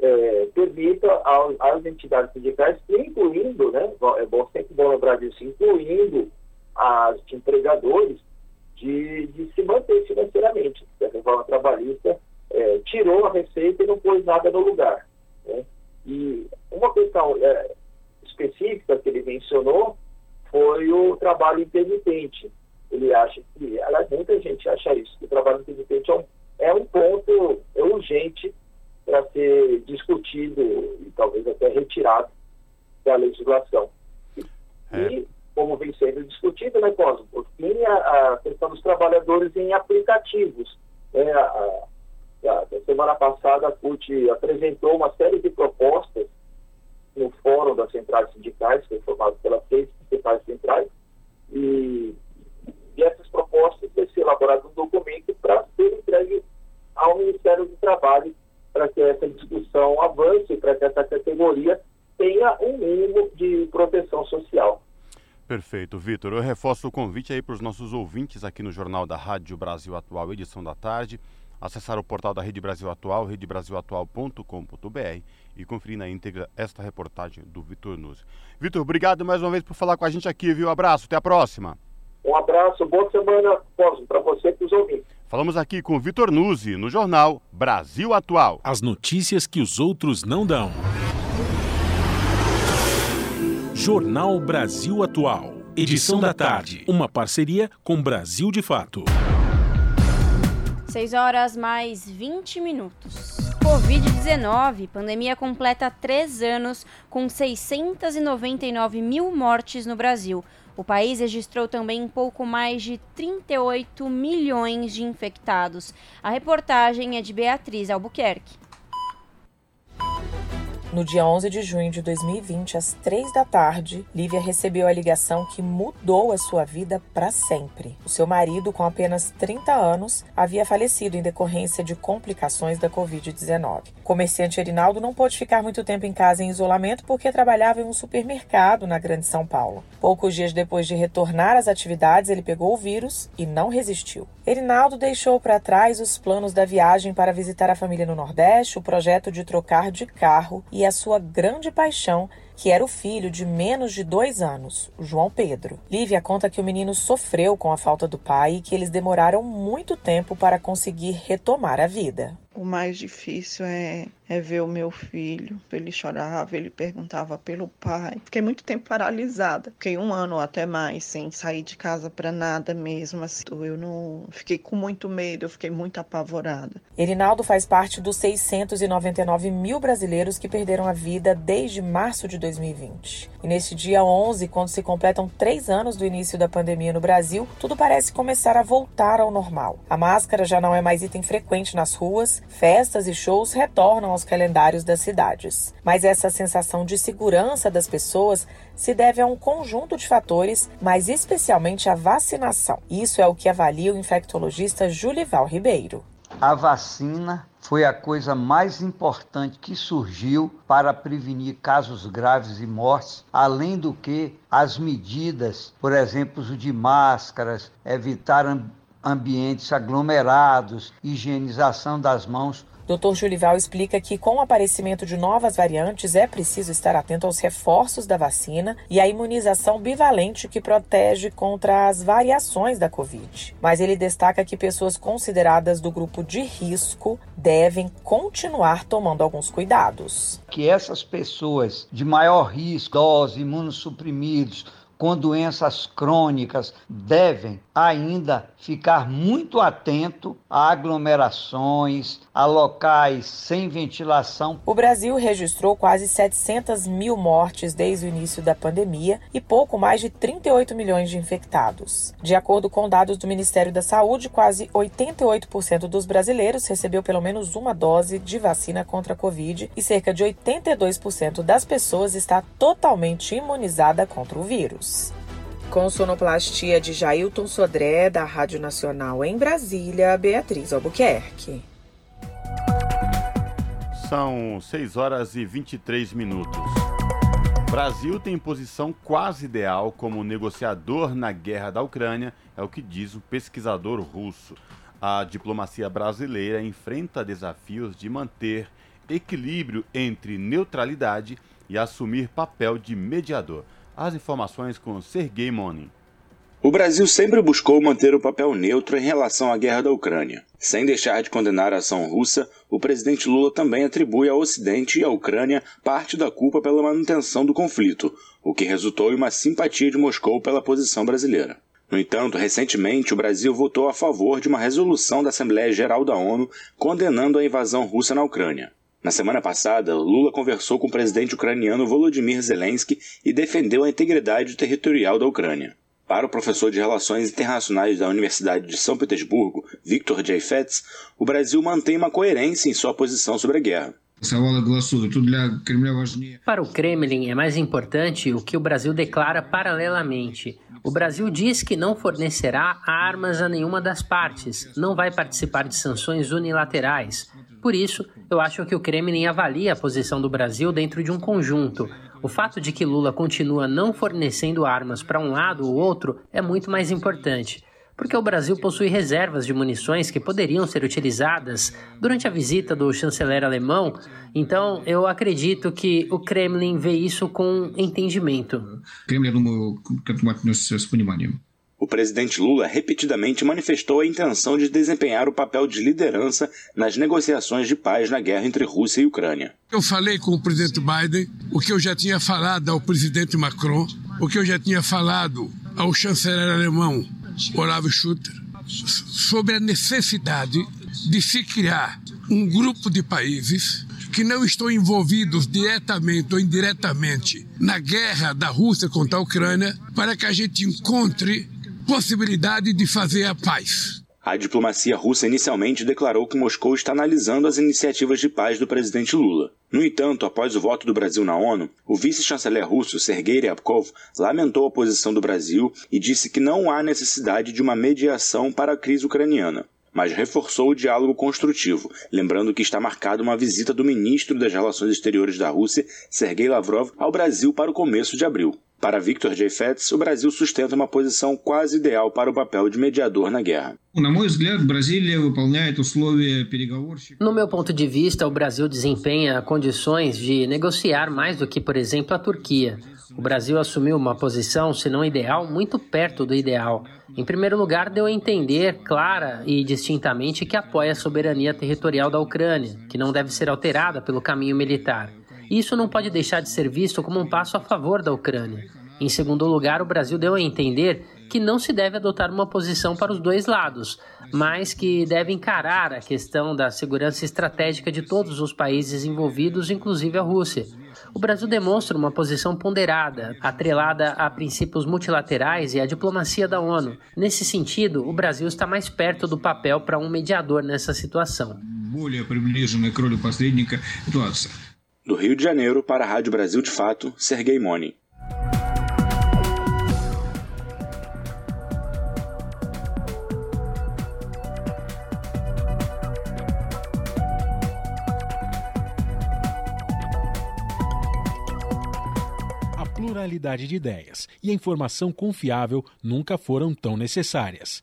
é, permita às, às, entidades sindicais, incluindo, né, é bom, sempre bom lembrar disso, incluindo as empregadores, de, de se manter financeiramente. A reforma trabalhista é, tirou a receita e não pôs nada no lugar. Né? E uma questão é, específica que ele mencionou foi o trabalho intermitente. Ele acha que, aliás, muita gente acha isso, que o trabalho intermitente é um, é um ponto urgente para ser discutido e talvez até retirado da legislação. É. E, como vem sendo discutido, né, Cosmo? Por fim, a, a questão dos trabalhadores em aplicativos. É, a, a, semana passada, a CUT apresentou uma série de propostas no Fórum das Centrais Sindicais, que foi formado pelas seis principais centrais, e, e essas propostas vai ser elaborado um documento para ser entregue ao Ministério do Trabalho para que essa discussão avance, para que essa categoria tenha um mínimo de proteção social. Perfeito, Vitor. Eu reforço o convite aí para os nossos ouvintes aqui no Jornal da Rádio Brasil Atual, edição da tarde, acessar o portal da Rede Brasil Atual, redebrasilatual.com.br e conferir na íntegra esta reportagem do Vitor Nuzzi. Vitor, obrigado mais uma vez por falar com a gente aqui, viu? Abraço, até a próxima. Um abraço, boa semana para você e para os ouvintes. Falamos aqui com Vitor Nuzzi, no jornal Brasil Atual. As notícias que os outros não dão. Jornal Brasil Atual. Edição da tarde. Uma parceria com Brasil de Fato. 6 horas mais 20 minutos. Covid-19, pandemia completa três anos com 699 mil mortes no Brasil. O país registrou também pouco mais de 38 milhões de infectados. A reportagem é de Beatriz Albuquerque. No dia 11 de junho de 2020, às 3 da tarde, Lívia recebeu a ligação que mudou a sua vida para sempre. O seu marido, com apenas 30 anos, havia falecido em decorrência de complicações da Covid-19. O comerciante Erinaldo não pôde ficar muito tempo em casa em isolamento porque trabalhava em um supermercado na Grande São Paulo. Poucos dias depois de retornar às atividades, ele pegou o vírus e não resistiu. Erinaldo deixou para trás os planos da viagem para visitar a família no Nordeste, o projeto de trocar de carro e a sua grande paixão, que era o filho de menos de dois anos, João Pedro. Lívia conta que o menino sofreu com a falta do pai e que eles demoraram muito tempo para conseguir retomar a vida. O mais difícil é, é ver o meu filho. Ele chorava, ele perguntava pelo pai. Fiquei muito tempo paralisada. Fiquei um ano ou até mais sem sair de casa para nada mesmo. Assim. Eu não fiquei com muito medo, eu fiquei muito apavorada. Erinaldo faz parte dos 699 mil brasileiros que perderam a vida desde março de 2020. E neste dia 11, quando se completam três anos do início da pandemia no Brasil, tudo parece começar a voltar ao normal. A máscara já não é mais item frequente nas ruas festas e shows retornam aos calendários das cidades. Mas essa sensação de segurança das pessoas se deve a um conjunto de fatores, mas especialmente à vacinação. Isso é o que avalia o infectologista Julival Ribeiro. A vacina foi a coisa mais importante que surgiu para prevenir casos graves e mortes, além do que as medidas, por exemplo, de máscaras, evitar ambientes aglomerados, higienização das mãos. Dr. Julival explica que, com o aparecimento de novas variantes, é preciso estar atento aos reforços da vacina e à imunização bivalente que protege contra as variações da Covid. Mas ele destaca que pessoas consideradas do grupo de risco devem continuar tomando alguns cuidados. Que essas pessoas de maior risco, idosos, imunossuprimidos, com doenças crônicas devem ainda ficar muito atento a aglomerações, a locais sem ventilação. O Brasil registrou quase 700 mil mortes desde o início da pandemia e pouco mais de 38 milhões de infectados. De acordo com dados do Ministério da Saúde, quase 88% dos brasileiros recebeu pelo menos uma dose de vacina contra a Covid e cerca de 82% das pessoas está totalmente imunizada contra o vírus. Com sonoplastia de Jailton Sodré, da Rádio Nacional em Brasília, Beatriz Albuquerque. São 6 horas e 23 minutos. Brasil tem posição quase ideal como negociador na guerra da Ucrânia, é o que diz o pesquisador russo. A diplomacia brasileira enfrenta desafios de manter equilíbrio entre neutralidade e assumir papel de mediador. As informações com Sergei Monin. O Brasil sempre buscou manter o papel neutro em relação à guerra da Ucrânia. Sem deixar de condenar a ação russa, o presidente Lula também atribui ao Ocidente e à Ucrânia parte da culpa pela manutenção do conflito, o que resultou em uma simpatia de Moscou pela posição brasileira. No entanto, recentemente o Brasil votou a favor de uma resolução da Assembleia Geral da ONU condenando a invasão russa na Ucrânia. Na semana passada, Lula conversou com o presidente ucraniano Volodymyr Zelensky e defendeu a integridade territorial da Ucrânia. Para o professor de Relações Internacionais da Universidade de São Petersburgo, Victor J. Fetz, o Brasil mantém uma coerência em sua posição sobre a guerra. Para o Kremlin é mais importante o que o Brasil declara paralelamente. O Brasil diz que não fornecerá armas a nenhuma das partes, não vai participar de sanções unilaterais. Por isso, eu acho que o Kremlin avalia a posição do Brasil dentro de um conjunto. O fato de que Lula continua não fornecendo armas para um lado ou outro é muito mais importante, porque o Brasil possui reservas de munições que poderiam ser utilizadas durante a visita do chanceler alemão. Então, eu acredito que o Kremlin vê isso com entendimento. O presidente Lula repetidamente manifestou a intenção de desempenhar o papel de liderança nas negociações de paz na guerra entre Rússia e Ucrânia. Eu falei com o presidente Biden o que eu já tinha falado ao presidente Macron, o que eu já tinha falado ao chanceler alemão Olavo Schutter, sobre a necessidade de se criar um grupo de países que não estão envolvidos diretamente ou indiretamente na guerra da Rússia contra a Ucrânia, para que a gente encontre possibilidade de fazer a paz. A diplomacia russa inicialmente declarou que Moscou está analisando as iniciativas de paz do presidente Lula. No entanto, após o voto do Brasil na ONU, o vice-chanceler russo Sergei Ryabkov lamentou a posição do Brasil e disse que não há necessidade de uma mediação para a crise ucraniana mas reforçou o diálogo construtivo, lembrando que está marcada uma visita do ministro das Relações Exteriores da Rússia, Sergei Lavrov, ao Brasil para o começo de abril. Para Victor J. Fetz, o Brasil sustenta uma posição quase ideal para o papel de mediador na guerra. No meu ponto de vista, o Brasil desempenha condições de negociar mais do que, por exemplo, a Turquia. O Brasil assumiu uma posição, se não ideal, muito perto do ideal. Em primeiro lugar, deu a entender clara e distintamente que apoia a soberania territorial da Ucrânia, que não deve ser alterada pelo caminho militar. Isso não pode deixar de ser visto como um passo a favor da Ucrânia. Em segundo lugar, o Brasil deu a entender que não se deve adotar uma posição para os dois lados, mas que deve encarar a questão da segurança estratégica de todos os países envolvidos, inclusive a Rússia. O Brasil demonstra uma posição ponderada, atrelada a princípios multilaterais e à diplomacia da ONU. Nesse sentido, o Brasil está mais perto do papel para um mediador nessa situação. Do Rio de Janeiro para a Rádio Brasil de Fato, Sergei Moni. A pluralidade de ideias e a informação confiável nunca foram tão necessárias.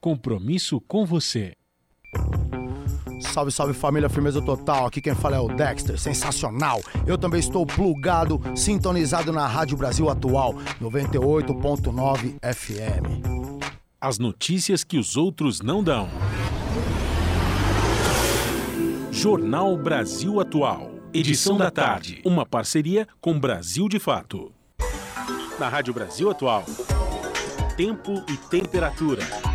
Compromisso com você. Salve, salve família, firmeza total. Aqui quem fala é o Dexter, sensacional. Eu também estou plugado, sintonizado na Rádio Brasil Atual, 98.9 FM. As notícias que os outros não dão. Jornal Brasil Atual. Edição da tarde. Uma parceria com Brasil de Fato. Na Rádio Brasil Atual. Tempo e temperatura.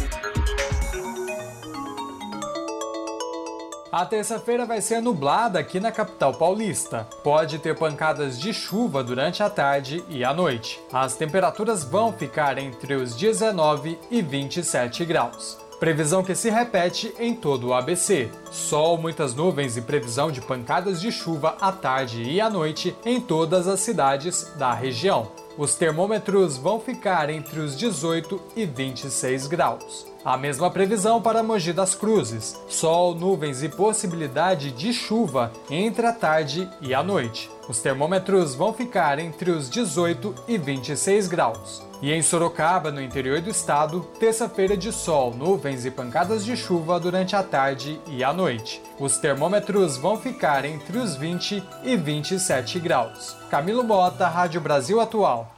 A terça-feira vai ser nublada aqui na capital paulista. Pode ter pancadas de chuva durante a tarde e a noite. As temperaturas vão ficar entre os 19 e 27 graus. Previsão que se repete em todo o ABC. Sol, muitas nuvens e previsão de pancadas de chuva à tarde e à noite em todas as cidades da região. Os termômetros vão ficar entre os 18 e 26 graus. A mesma previsão para Mogi das Cruzes: sol, nuvens e possibilidade de chuva entre a tarde e a noite. Os termômetros vão ficar entre os 18 e 26 graus. E em Sorocaba, no interior do estado, terça-feira de sol, nuvens e pancadas de chuva durante a tarde e a noite. Os termômetros vão ficar entre os 20 e 27 graus. Camilo Bota, Rádio Brasil Atual.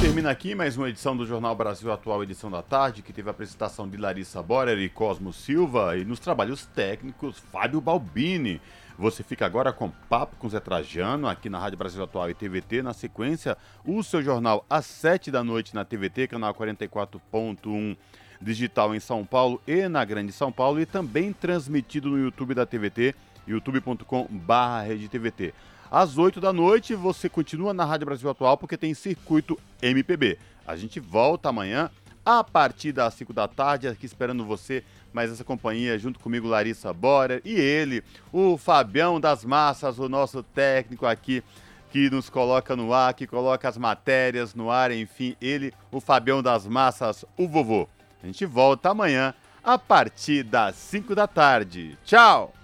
Termina aqui mais uma edição do Jornal Brasil Atual, edição da tarde, que teve a apresentação de Larissa Borer e Cosmo Silva e nos trabalhos técnicos Fábio Balbini. Você fica agora com Papo com Zé Trajano, aqui na Rádio Brasil Atual e TVT. Na sequência, o seu jornal às 7 da noite na TVT, canal 44.1 digital em São Paulo e na Grande São Paulo, e também transmitido no YouTube da TVT, youtube.com/redtvt. Às 8 da noite, você continua na Rádio Brasil Atual porque tem circuito MPB. A gente volta amanhã a partir das 5 da tarde, aqui esperando você mais essa companhia junto comigo, Larissa Borer, e ele, o Fabião das Massas, o nosso técnico aqui que nos coloca no ar, que coloca as matérias no ar, enfim, ele, o Fabião das Massas, o vovô. A gente volta amanhã a partir das 5 da tarde. Tchau!